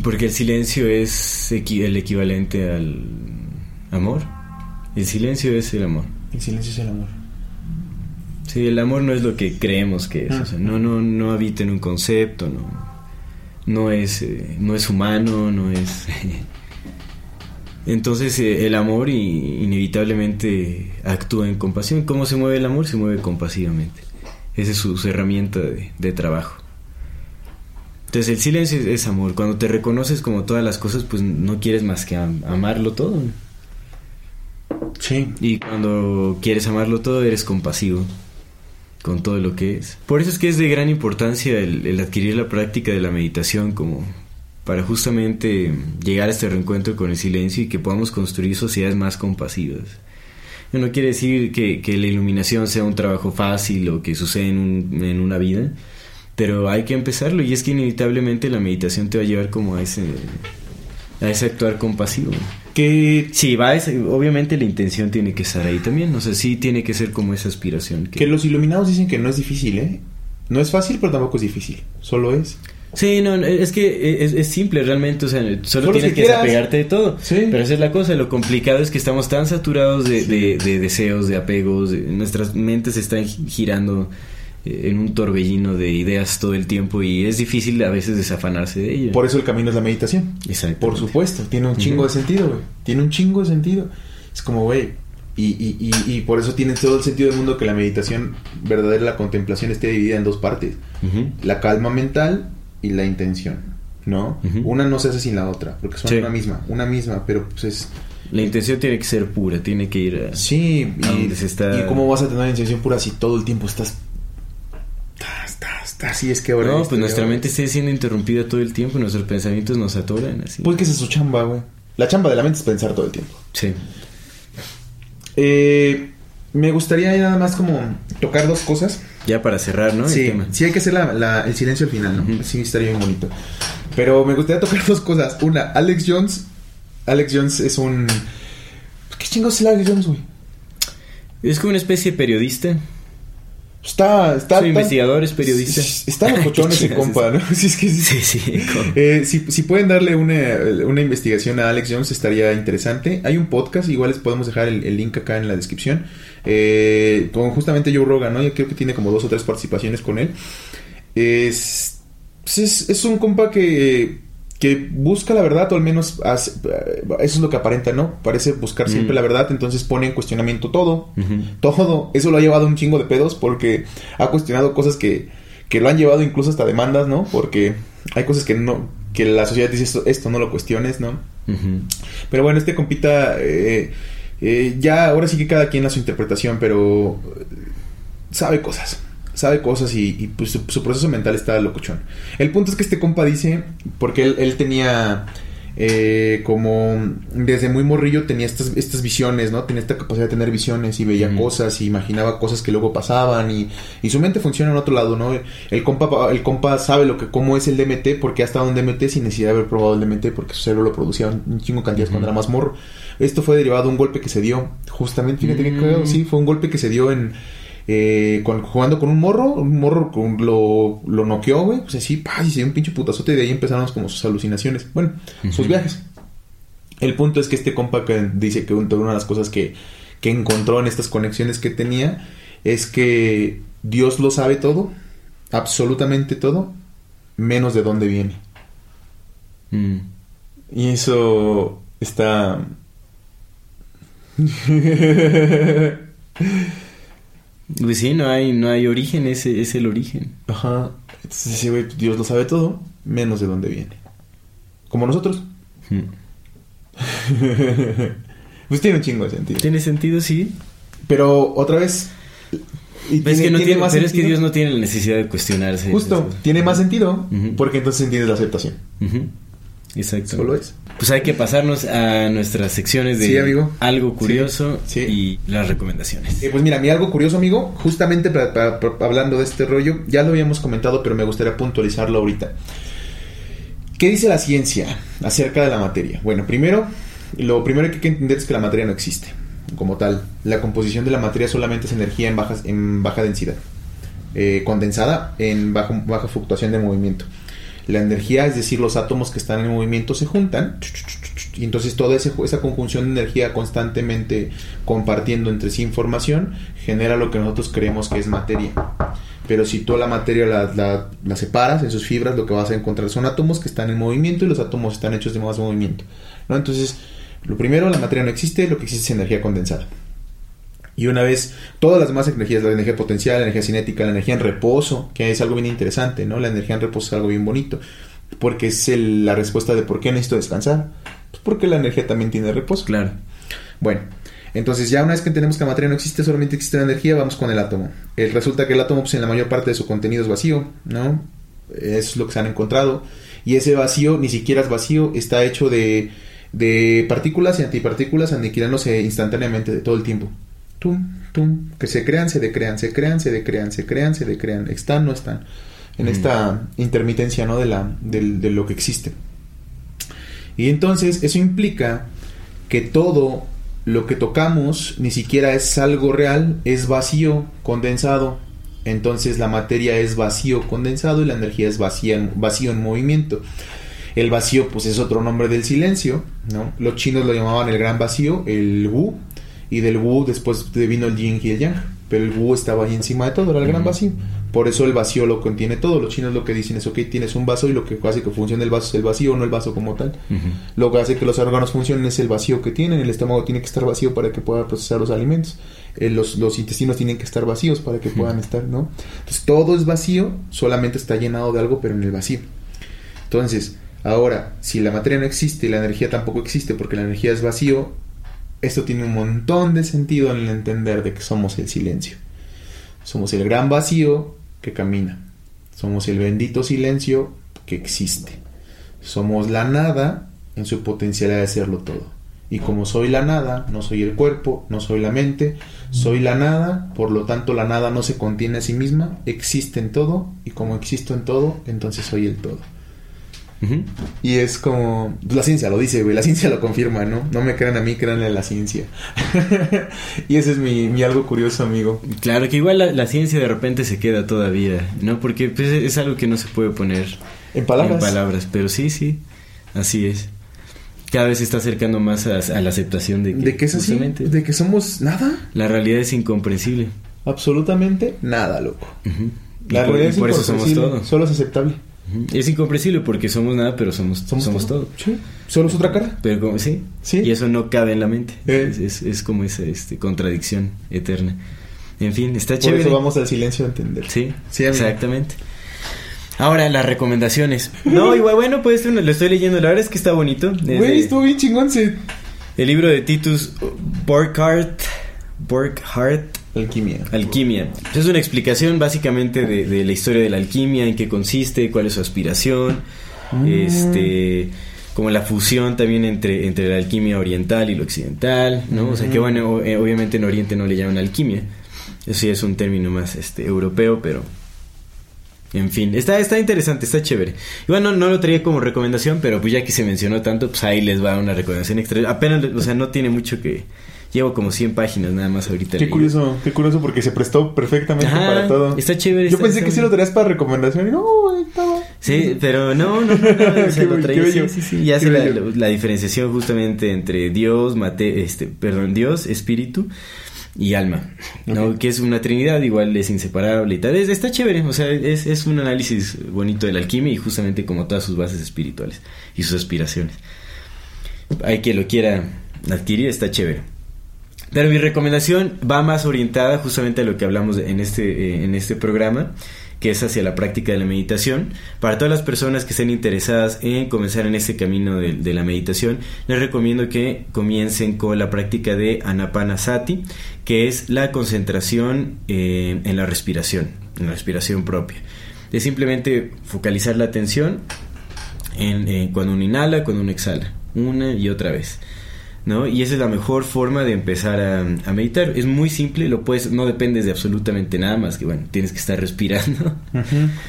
Porque el silencio es equi- el equivalente al amor. El silencio es el amor. El silencio es el amor. Sí, el amor no es lo que creemos que es. Ah. o sea, no, no, no habita en un concepto, no, no es, eh, no es humano, no es. Entonces eh, el amor i- inevitablemente actúa en compasión. ¿Cómo se mueve el amor? Se mueve compasivamente. Esa es su, su herramienta de, de trabajo. Entonces el silencio es, es amor. Cuando te reconoces como todas las cosas, pues no quieres más que am- amarlo todo. Sí. Y cuando quieres amarlo todo, eres compasivo con todo lo que es. Por eso es que es de gran importancia el, el adquirir la práctica de la meditación como para justamente llegar a este reencuentro con el silencio y que podamos construir sociedades más compasivas. No quiere decir que, que la iluminación sea un trabajo fácil o que sucede en, un- en una vida, pero hay que empezarlo y es que inevitablemente la meditación te va a llevar como a ese, a ese actuar compasivo. Que, Sí, va, ese- obviamente la intención tiene que estar ahí también, o sea, sí tiene que ser como esa aspiración. Que... que los iluminados dicen que no es difícil, ¿eh? No es fácil, pero tampoco es difícil. Solo es. Sí, no, es que es, es simple realmente, o sea, solo, tienes que desapegarte de todo. Sí. Pero esa es la cosa, lo complicado es que estamos tan saturados de, de- de deseos, de apegos, de- nuestras mentes están gi- girando eh, en un torbellino de ideas todo el tiempo y es difícil a veces desafanarse de ello. Por eso el camino es la meditación. Exactamente. Por supuesto, tiene un chingo de sentido, güey. Tiene un chingo de sentido. Es como, güey. Y, y, y, y por eso tiene todo el sentido del mundo que la meditación verdadera, la contemplación, esté dividida en dos partes. La calma mental y la intención, ¿no? Una no se hace sin la otra, porque son Sí. una misma, una misma, pero pues es... La intención tiene que ser pura, tiene que ir a... Sí, A y, se está- ¿y cómo vas a tener una intención pura si todo el tiempo estás... Así es que ahora... No, pues nuestra mente está siendo interrumpida todo el tiempo y nuestros pensamientos nos atoran así. Pues que esa es su chamba, güey. La chamba de la mente es pensar todo el tiempo. Sí. Eh, me gustaría nada más como tocar dos cosas. Ya para cerrar, ¿no? El sí, tema. sí hay que hacer la- la- el silencio al final, ¿no? Sí, estaría bien bonito. Pero me gustaría tocar dos cosas. Una, Alex Jones. Alex Jones es un... ¿Qué chingos es Alex Jones, güey? Es como una especie de periodista. Está... está Soy tan- investigador, es periodista. Está locochón ¿Qué ese compa? ¿no? Sí, es que sí. Sí, sí. Eh, si, si pueden darle una, una investigación a Alex Jones estaría interesante. Hay un podcast, igual les podemos dejar el, el link acá en la descripción. Eh, con justamente Joe Rogan, ¿no? Yo creo que tiene como dos o tres participaciones con él. Es, pues es, es un compa que, que busca la verdad, o al menos hace- eso es lo que aparenta, ¿no? Parece buscar siempre Mm. la verdad, entonces pone en cuestionamiento todo. Todo. Eso lo ha llevado a un chingo de pedos porque ha cuestionado cosas que, que lo han llevado incluso hasta demandas, ¿no? Porque hay cosas que no que la sociedad dice esto, esto no lo cuestiones, ¿no? Pero bueno, este compita eh, eh, ya ahora sí que cada quien a su interpretación, pero eh, sabe cosas. Sabe cosas y, y, pues su, su proceso mental está locochón. El punto es que este compa dice, porque él, él tenía eh, como desde muy morrillo tenía estas, estas visiones, ¿no? Tenía esta capacidad de tener visiones y veía cosas y imaginaba cosas que luego pasaban y, y su mente funciona en otro lado, ¿no? El compa, el compa sabe lo que, cómo es el DMT porque ha estado en DMT sin necesidad de haber probado el DMT porque su cerebro lo producía un chingo de cantidades cuando era más morro. Esto fue derivado de un golpe que se dio, justamente, fíjate Mm. cagado, sí, fue un golpe que se dio en, eh, con- jugando con un morro, un morro con- lo, lo noqueó, güey, pues así, pa, y se dio un pinche putazote y de ahí empezaron como sus alucinaciones, bueno, sus viajes. El punto es que este compa que dice que una de las cosas que, que encontró en estas conexiones que tenía es que Dios lo sabe todo, absolutamente todo, menos de dónde viene. Mm. Y eso está... Pues sí, no hay, no hay origen, ese es el origen. Ajá. Entonces dice, güey, Dios lo sabe todo, menos de dónde viene. Como nosotros. Mm. pues tiene un chingo de sentido. ¿Tiene sentido? Sí. Pero otra vez... y es que, no tiene, más pero es que. Dios no tiene la necesidad de cuestionarse. Justo, tiene más sentido porque entonces entiendes la aceptación. Ujú. Exacto. Solo es. Pues hay que pasarnos a nuestras secciones de Sí, amigo. algo curioso Sí, sí. y las recomendaciones. Eh, pues mira, mí algo curioso, amigo, justamente para- para- para- hablando de este rollo, ya lo habíamos comentado, pero me gustaría puntualizarlo ahorita. ¿Qué dice la ciencia acerca de la materia? Bueno, primero, lo primero que hay que entender es que la materia no existe como tal. La composición de la materia solamente es energía en, bajas, en baja densidad, eh, condensada en bajo- baja fluctuación de movimiento. La energía, es decir, los átomos que están en movimiento se juntan y entonces toda esa conjunción de energía constantemente compartiendo entre sí información genera lo que nosotros creemos que es materia. Pero si tú la materia la, la- la separas en sus fibras, lo que vas a encontrar son átomos que están en movimiento y los átomos están hechos de más movimiento. ¿no? Entonces, lo primero, la materia no existe, lo que existe es energía condensada. Y una vez, todas las demás energías, la energía potencial, la energía cinética, la energía en reposo, que es algo bien interesante, ¿no? La energía en reposo es algo bien bonito, porque es el- la respuesta de por qué necesito descansar. Pues porque la energía también tiene reposo. Claro. Bueno, entonces ya una vez que entendemos que la materia no existe, solamente existe la energía, vamos con el átomo. Eh, resulta que el átomo, pues en la mayor parte de su contenido es vacío, ¿no? Eso es lo que se han encontrado. Y ese vacío ni siquiera es vacío, está hecho de, de partículas y antipartículas aniquilándose instantáneamente de todo el tiempo. Tum, tum, que se crean, se decrean, se crean, se decrean, se crean, se decrean, están, no están. En esta intermitencia, ¿no? De, la, del- de lo que existe. Y entonces eso implica que todo lo que tocamos ni siquiera es algo real, es vacío, condensado. Entonces la materia es vacío, condensado y la energía es vacía, vacío en movimiento. El vacío pues es otro nombre del silencio, ¿no? Los chinos lo llamaban el gran vacío, el Wu, y del Wu después vino el Yin y el Yang, pero el Wu estaba ahí encima de todo, era el gran vacío. Por eso el vacío lo contiene todo. Los chinos lo que dicen es, ok, tienes un vaso y lo que hace que funcione el vaso es el vacío, no el vaso como tal. Lo que hace que los órganos funcionen es el vacío que tienen. El estómago tiene que estar vacío para que pueda procesar los alimentos. Eh, los, los intestinos tienen que estar vacíos para que puedan estar, ¿no? Entonces todo es vacío, solamente está llenado de algo, pero en el vacío. Entonces, ahora, si la materia no existe y la energía tampoco existe porque la energía es vacío, esto tiene un montón de sentido en el entender de que somos el silencio. Somos el gran vacío que camina. Somos el bendito silencio que existe. Somos la nada en su potencialidad de serlo todo. Y como soy la nada, no soy el cuerpo, no soy la mente, soy la nada, por lo tanto la nada no se contiene a sí misma, existe en todo, y como existo en todo, entonces soy el todo. Y es como. pues, La ciencia lo dice, güey. La ciencia lo confirma, ¿no? No me crean a mí, créanle a la ciencia. y ese es mi, mi algo curioso, amigo. Claro que igual la, la ciencia de repente se queda todavía, ¿no? Porque pues, es algo que no se puede poner En palabras. en palabras, pero sí, sí, así es. Cada vez se está acercando más a, a la aceptación de que, ¿De qué es así? justamente ¿De que somos nada? la realidad es incomprensible. Absolutamente nada, loco. Y La por, realidad y es por eso somos incomprensible, todo. Solo es aceptable. Es incomprensible porque somos nada, pero somos, somos, todo. Sí. Solo es otra cara. Pero como, sí, Sí. y eso no cabe en la mente. Eh. Es, es- es como esa este, contradicción eterna. En fin, está Por chévere. eso vamos al silencio a entender. Sí, Sí, exactamente. Ahora, las recomendaciones. No, igual, bueno, pues lo estoy leyendo. La verdad es que está bonito. Güey, estuvo bien chingón. El libro de Titus Burkhardt. Burkhardt. Alquimia. Alquimia. Es una explicación básicamente de, de la historia de la alquimia, en qué consiste, cuál es su aspiración, este, como la fusión también entre, entre la alquimia oriental y lo occidental, ¿no? O sea que bueno, o- eh, obviamente en Oriente no le llaman alquimia, eso sí es un término más este europeo, pero en fin, está, está interesante, está chévere. Y bueno, no lo traía como recomendación, pero pues ya que se mencionó tanto, pues ahí les va una recomendación extra. Apenas, o sea, no tiene mucho que, Llevo como 100 páginas nada más ahorita. Qué curioso, qué curioso porque se prestó perfectamente Ajá, para todo. está chévere, Yo está- pensé está que sí lo traías para recomendación y no, estaba. Sí, pero no, no, no, no, o sea, lo traía, sí, sí, sí, ya la, la diferenciación justamente entre Dios, mate, este, perdón, Dios, espíritu y alma, ¿no? Ok. Que es una trinidad, igual es inseparable y tal, es, está chévere, o sea, es, es un análisis bonito de la alquimia y justamente como todas sus bases espirituales y sus aspiraciones. Hay quien lo quiera adquirir, está chévere. Pero mi recomendación va más orientada justamente a lo que hablamos en este, eh, en este programa, que es hacia la práctica de la meditación. Para todas las personas que estén interesadas en comenzar en este camino de, la meditación, les recomiendo que comiencen con la práctica de Anapanasati, que es la concentración eh, en la respiración, en la respiración propia. Es simplemente focalizar la atención en, eh, cuando uno inhala, cuando uno exhala, una y otra vez. ¿No? Y esa es la mejor forma de empezar a, a meditar. Es muy simple, lo puedes, no dependes de absolutamente nada más que, bueno, tienes que estar respirando,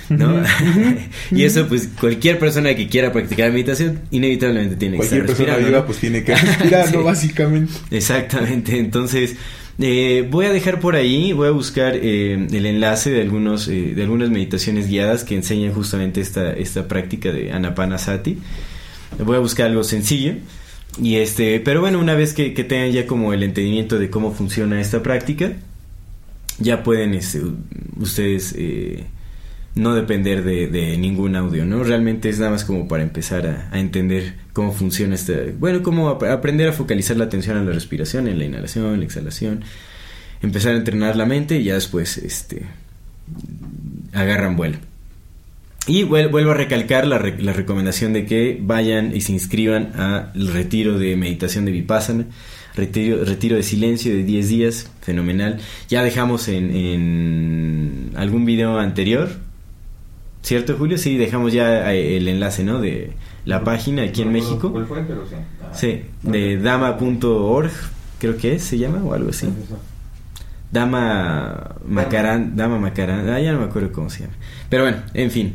¿no? y eso, pues, cualquier persona que quiera practicar meditación, inevitablemente tiene que Cualquier estar persona respirando. viva ¿no? pues tiene que respirar. Básicamente. Exactamente, entonces eh, voy a dejar por ahí, voy a buscar eh, el enlace de algunos eh, de algunas meditaciones guiadas que enseñan justamente esta, esta práctica de Anapanasati. Voy a buscar algo sencillo. Y este, pero bueno, una vez que, que tengan ya como el entendimiento de cómo funciona esta práctica, ya pueden este, ustedes eh, no depender de, ningún audio, ¿no? Realmente es nada más como para empezar a, a entender cómo funciona esta... Bueno, cómo ap- aprender a focalizar la atención en la respiración, en la inhalación, en la exhalación, empezar a entrenar la mente y ya después este, agarran vuelo. Y vuel- vuelvo a recalcar la, re- la recomendación de que vayan y se inscriban al retiro de meditación de Vipassana, retiro, retiro de silencio de 10 días, fenomenal. Ya dejamos en, en algún video anterior, ¿cierto Julio? Sí, dejamos ya eh, el enlace, ¿no? De la página aquí en No México. ¿Cuál fue? Pero sí. Ah, Sí, de dama.org, creo que es, se llama, o algo así. Dama Macarán, Dama Macarán, ah, ya no me acuerdo cómo se llama. Pero bueno, en fin,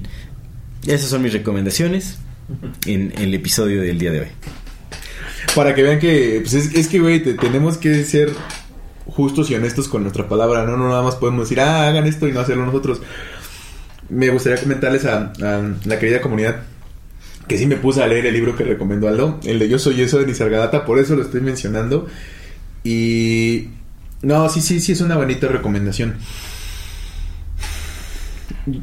esas son mis recomendaciones en, el episodio del día de hoy. Para que vean que, pues es, es que, güey, te- tenemos que ser justos y honestos con nuestra palabra, ¿no? No nada más podemos decir, ah, hagan esto y no hacerlo nosotros. Me gustaría comentarles a, a la querida comunidad que sí me puse a leer el libro que recomendó Aldo, el de Yo Soy Eso de Nisargadatta, por eso lo estoy mencionando. Y... No, sí, sí, sí, es una bonita recomendación.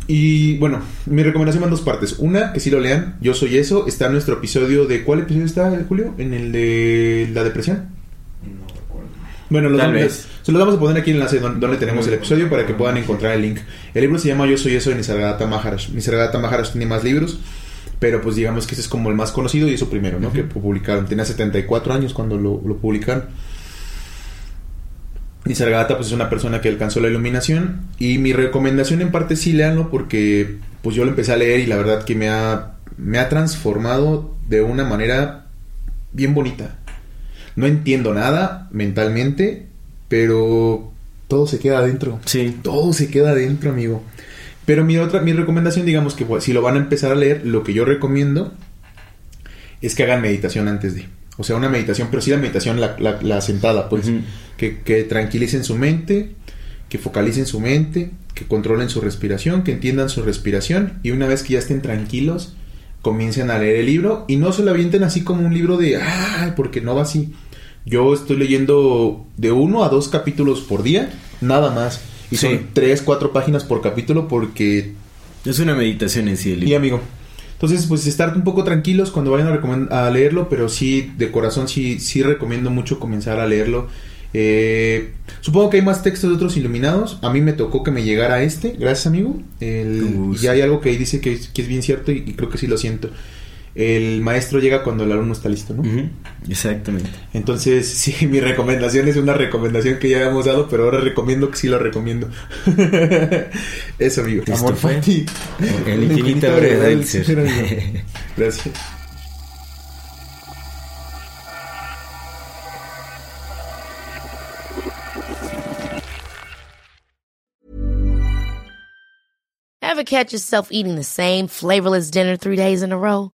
Y bueno, mi recomendación va en dos partes. Una, que sí lo lean, Yo Soy Eso, está en nuestro episodio de... ¿Cuál episodio está, Julio? En el de la depresión. No recuerdo. Bueno, los Tal vamos- vez. se los vamos a poner aquí en el enlace donde, donde tenemos el episodio para que puedan encontrar el link. El libro se llama Yo Soy Eso de Nisargadatta Maharaj. Nisargadatta Maharaj tiene más libros, pero pues digamos que ese es como el más conocido y eso primero, ¿no? Que publicaron. Tenía 74 años cuando lo, lo publicaron. Nisargadatta pues es una persona que alcanzó la iluminación y mi recomendación en parte sí leanlo porque pues yo lo empecé a leer y la verdad que me ha, me ha transformado de una manera bien bonita. No entiendo nada mentalmente, pero todo se queda adentro. Sí, Todo se queda adentro, amigo. Pero mi otra, mi recomendación, digamos que pues, si lo van a empezar a leer, lo que yo recomiendo es que hagan meditación antes de. O sea, una meditación, pero sí la meditación, la, la- la sentada, pues. Que, que tranquilicen su mente, que focalicen su mente, que controlen su respiración, que entiendan su respiración. Y una vez que ya estén tranquilos, comiencen a leer el libro. Y no se lo avienten así como un libro de, ah, porque no va así. Yo estoy leyendo de uno a dos capítulos por día, nada más. Y Sí. son tres, cuatro páginas por capítulo porque es una meditación en sí el y libro. amigo. Entonces, pues estar un poco tranquilos cuando vayan a, leerlo, pero sí, de corazón, sí, sí recomiendo mucho comenzar a leerlo. Eh, supongo que hay más textos de otros iluminados. A mí me tocó que me llegara este, gracias amigo. El- y hay algo que ahí dice que, es- que es bien cierto y, y creo que sí lo siento. El maestro llega cuando el alumno está listo, ¿no? Exactamente. Entonces, sí, mi recomendación es una recomendación que ya hemos dado, pero ahora recomiendo que sí lo recomiendo. Eso, amigo. Esto Amor fue ti. El infinito del ser. Gracias. Ever catch yourself eating the same flavorless dinner three days in a row?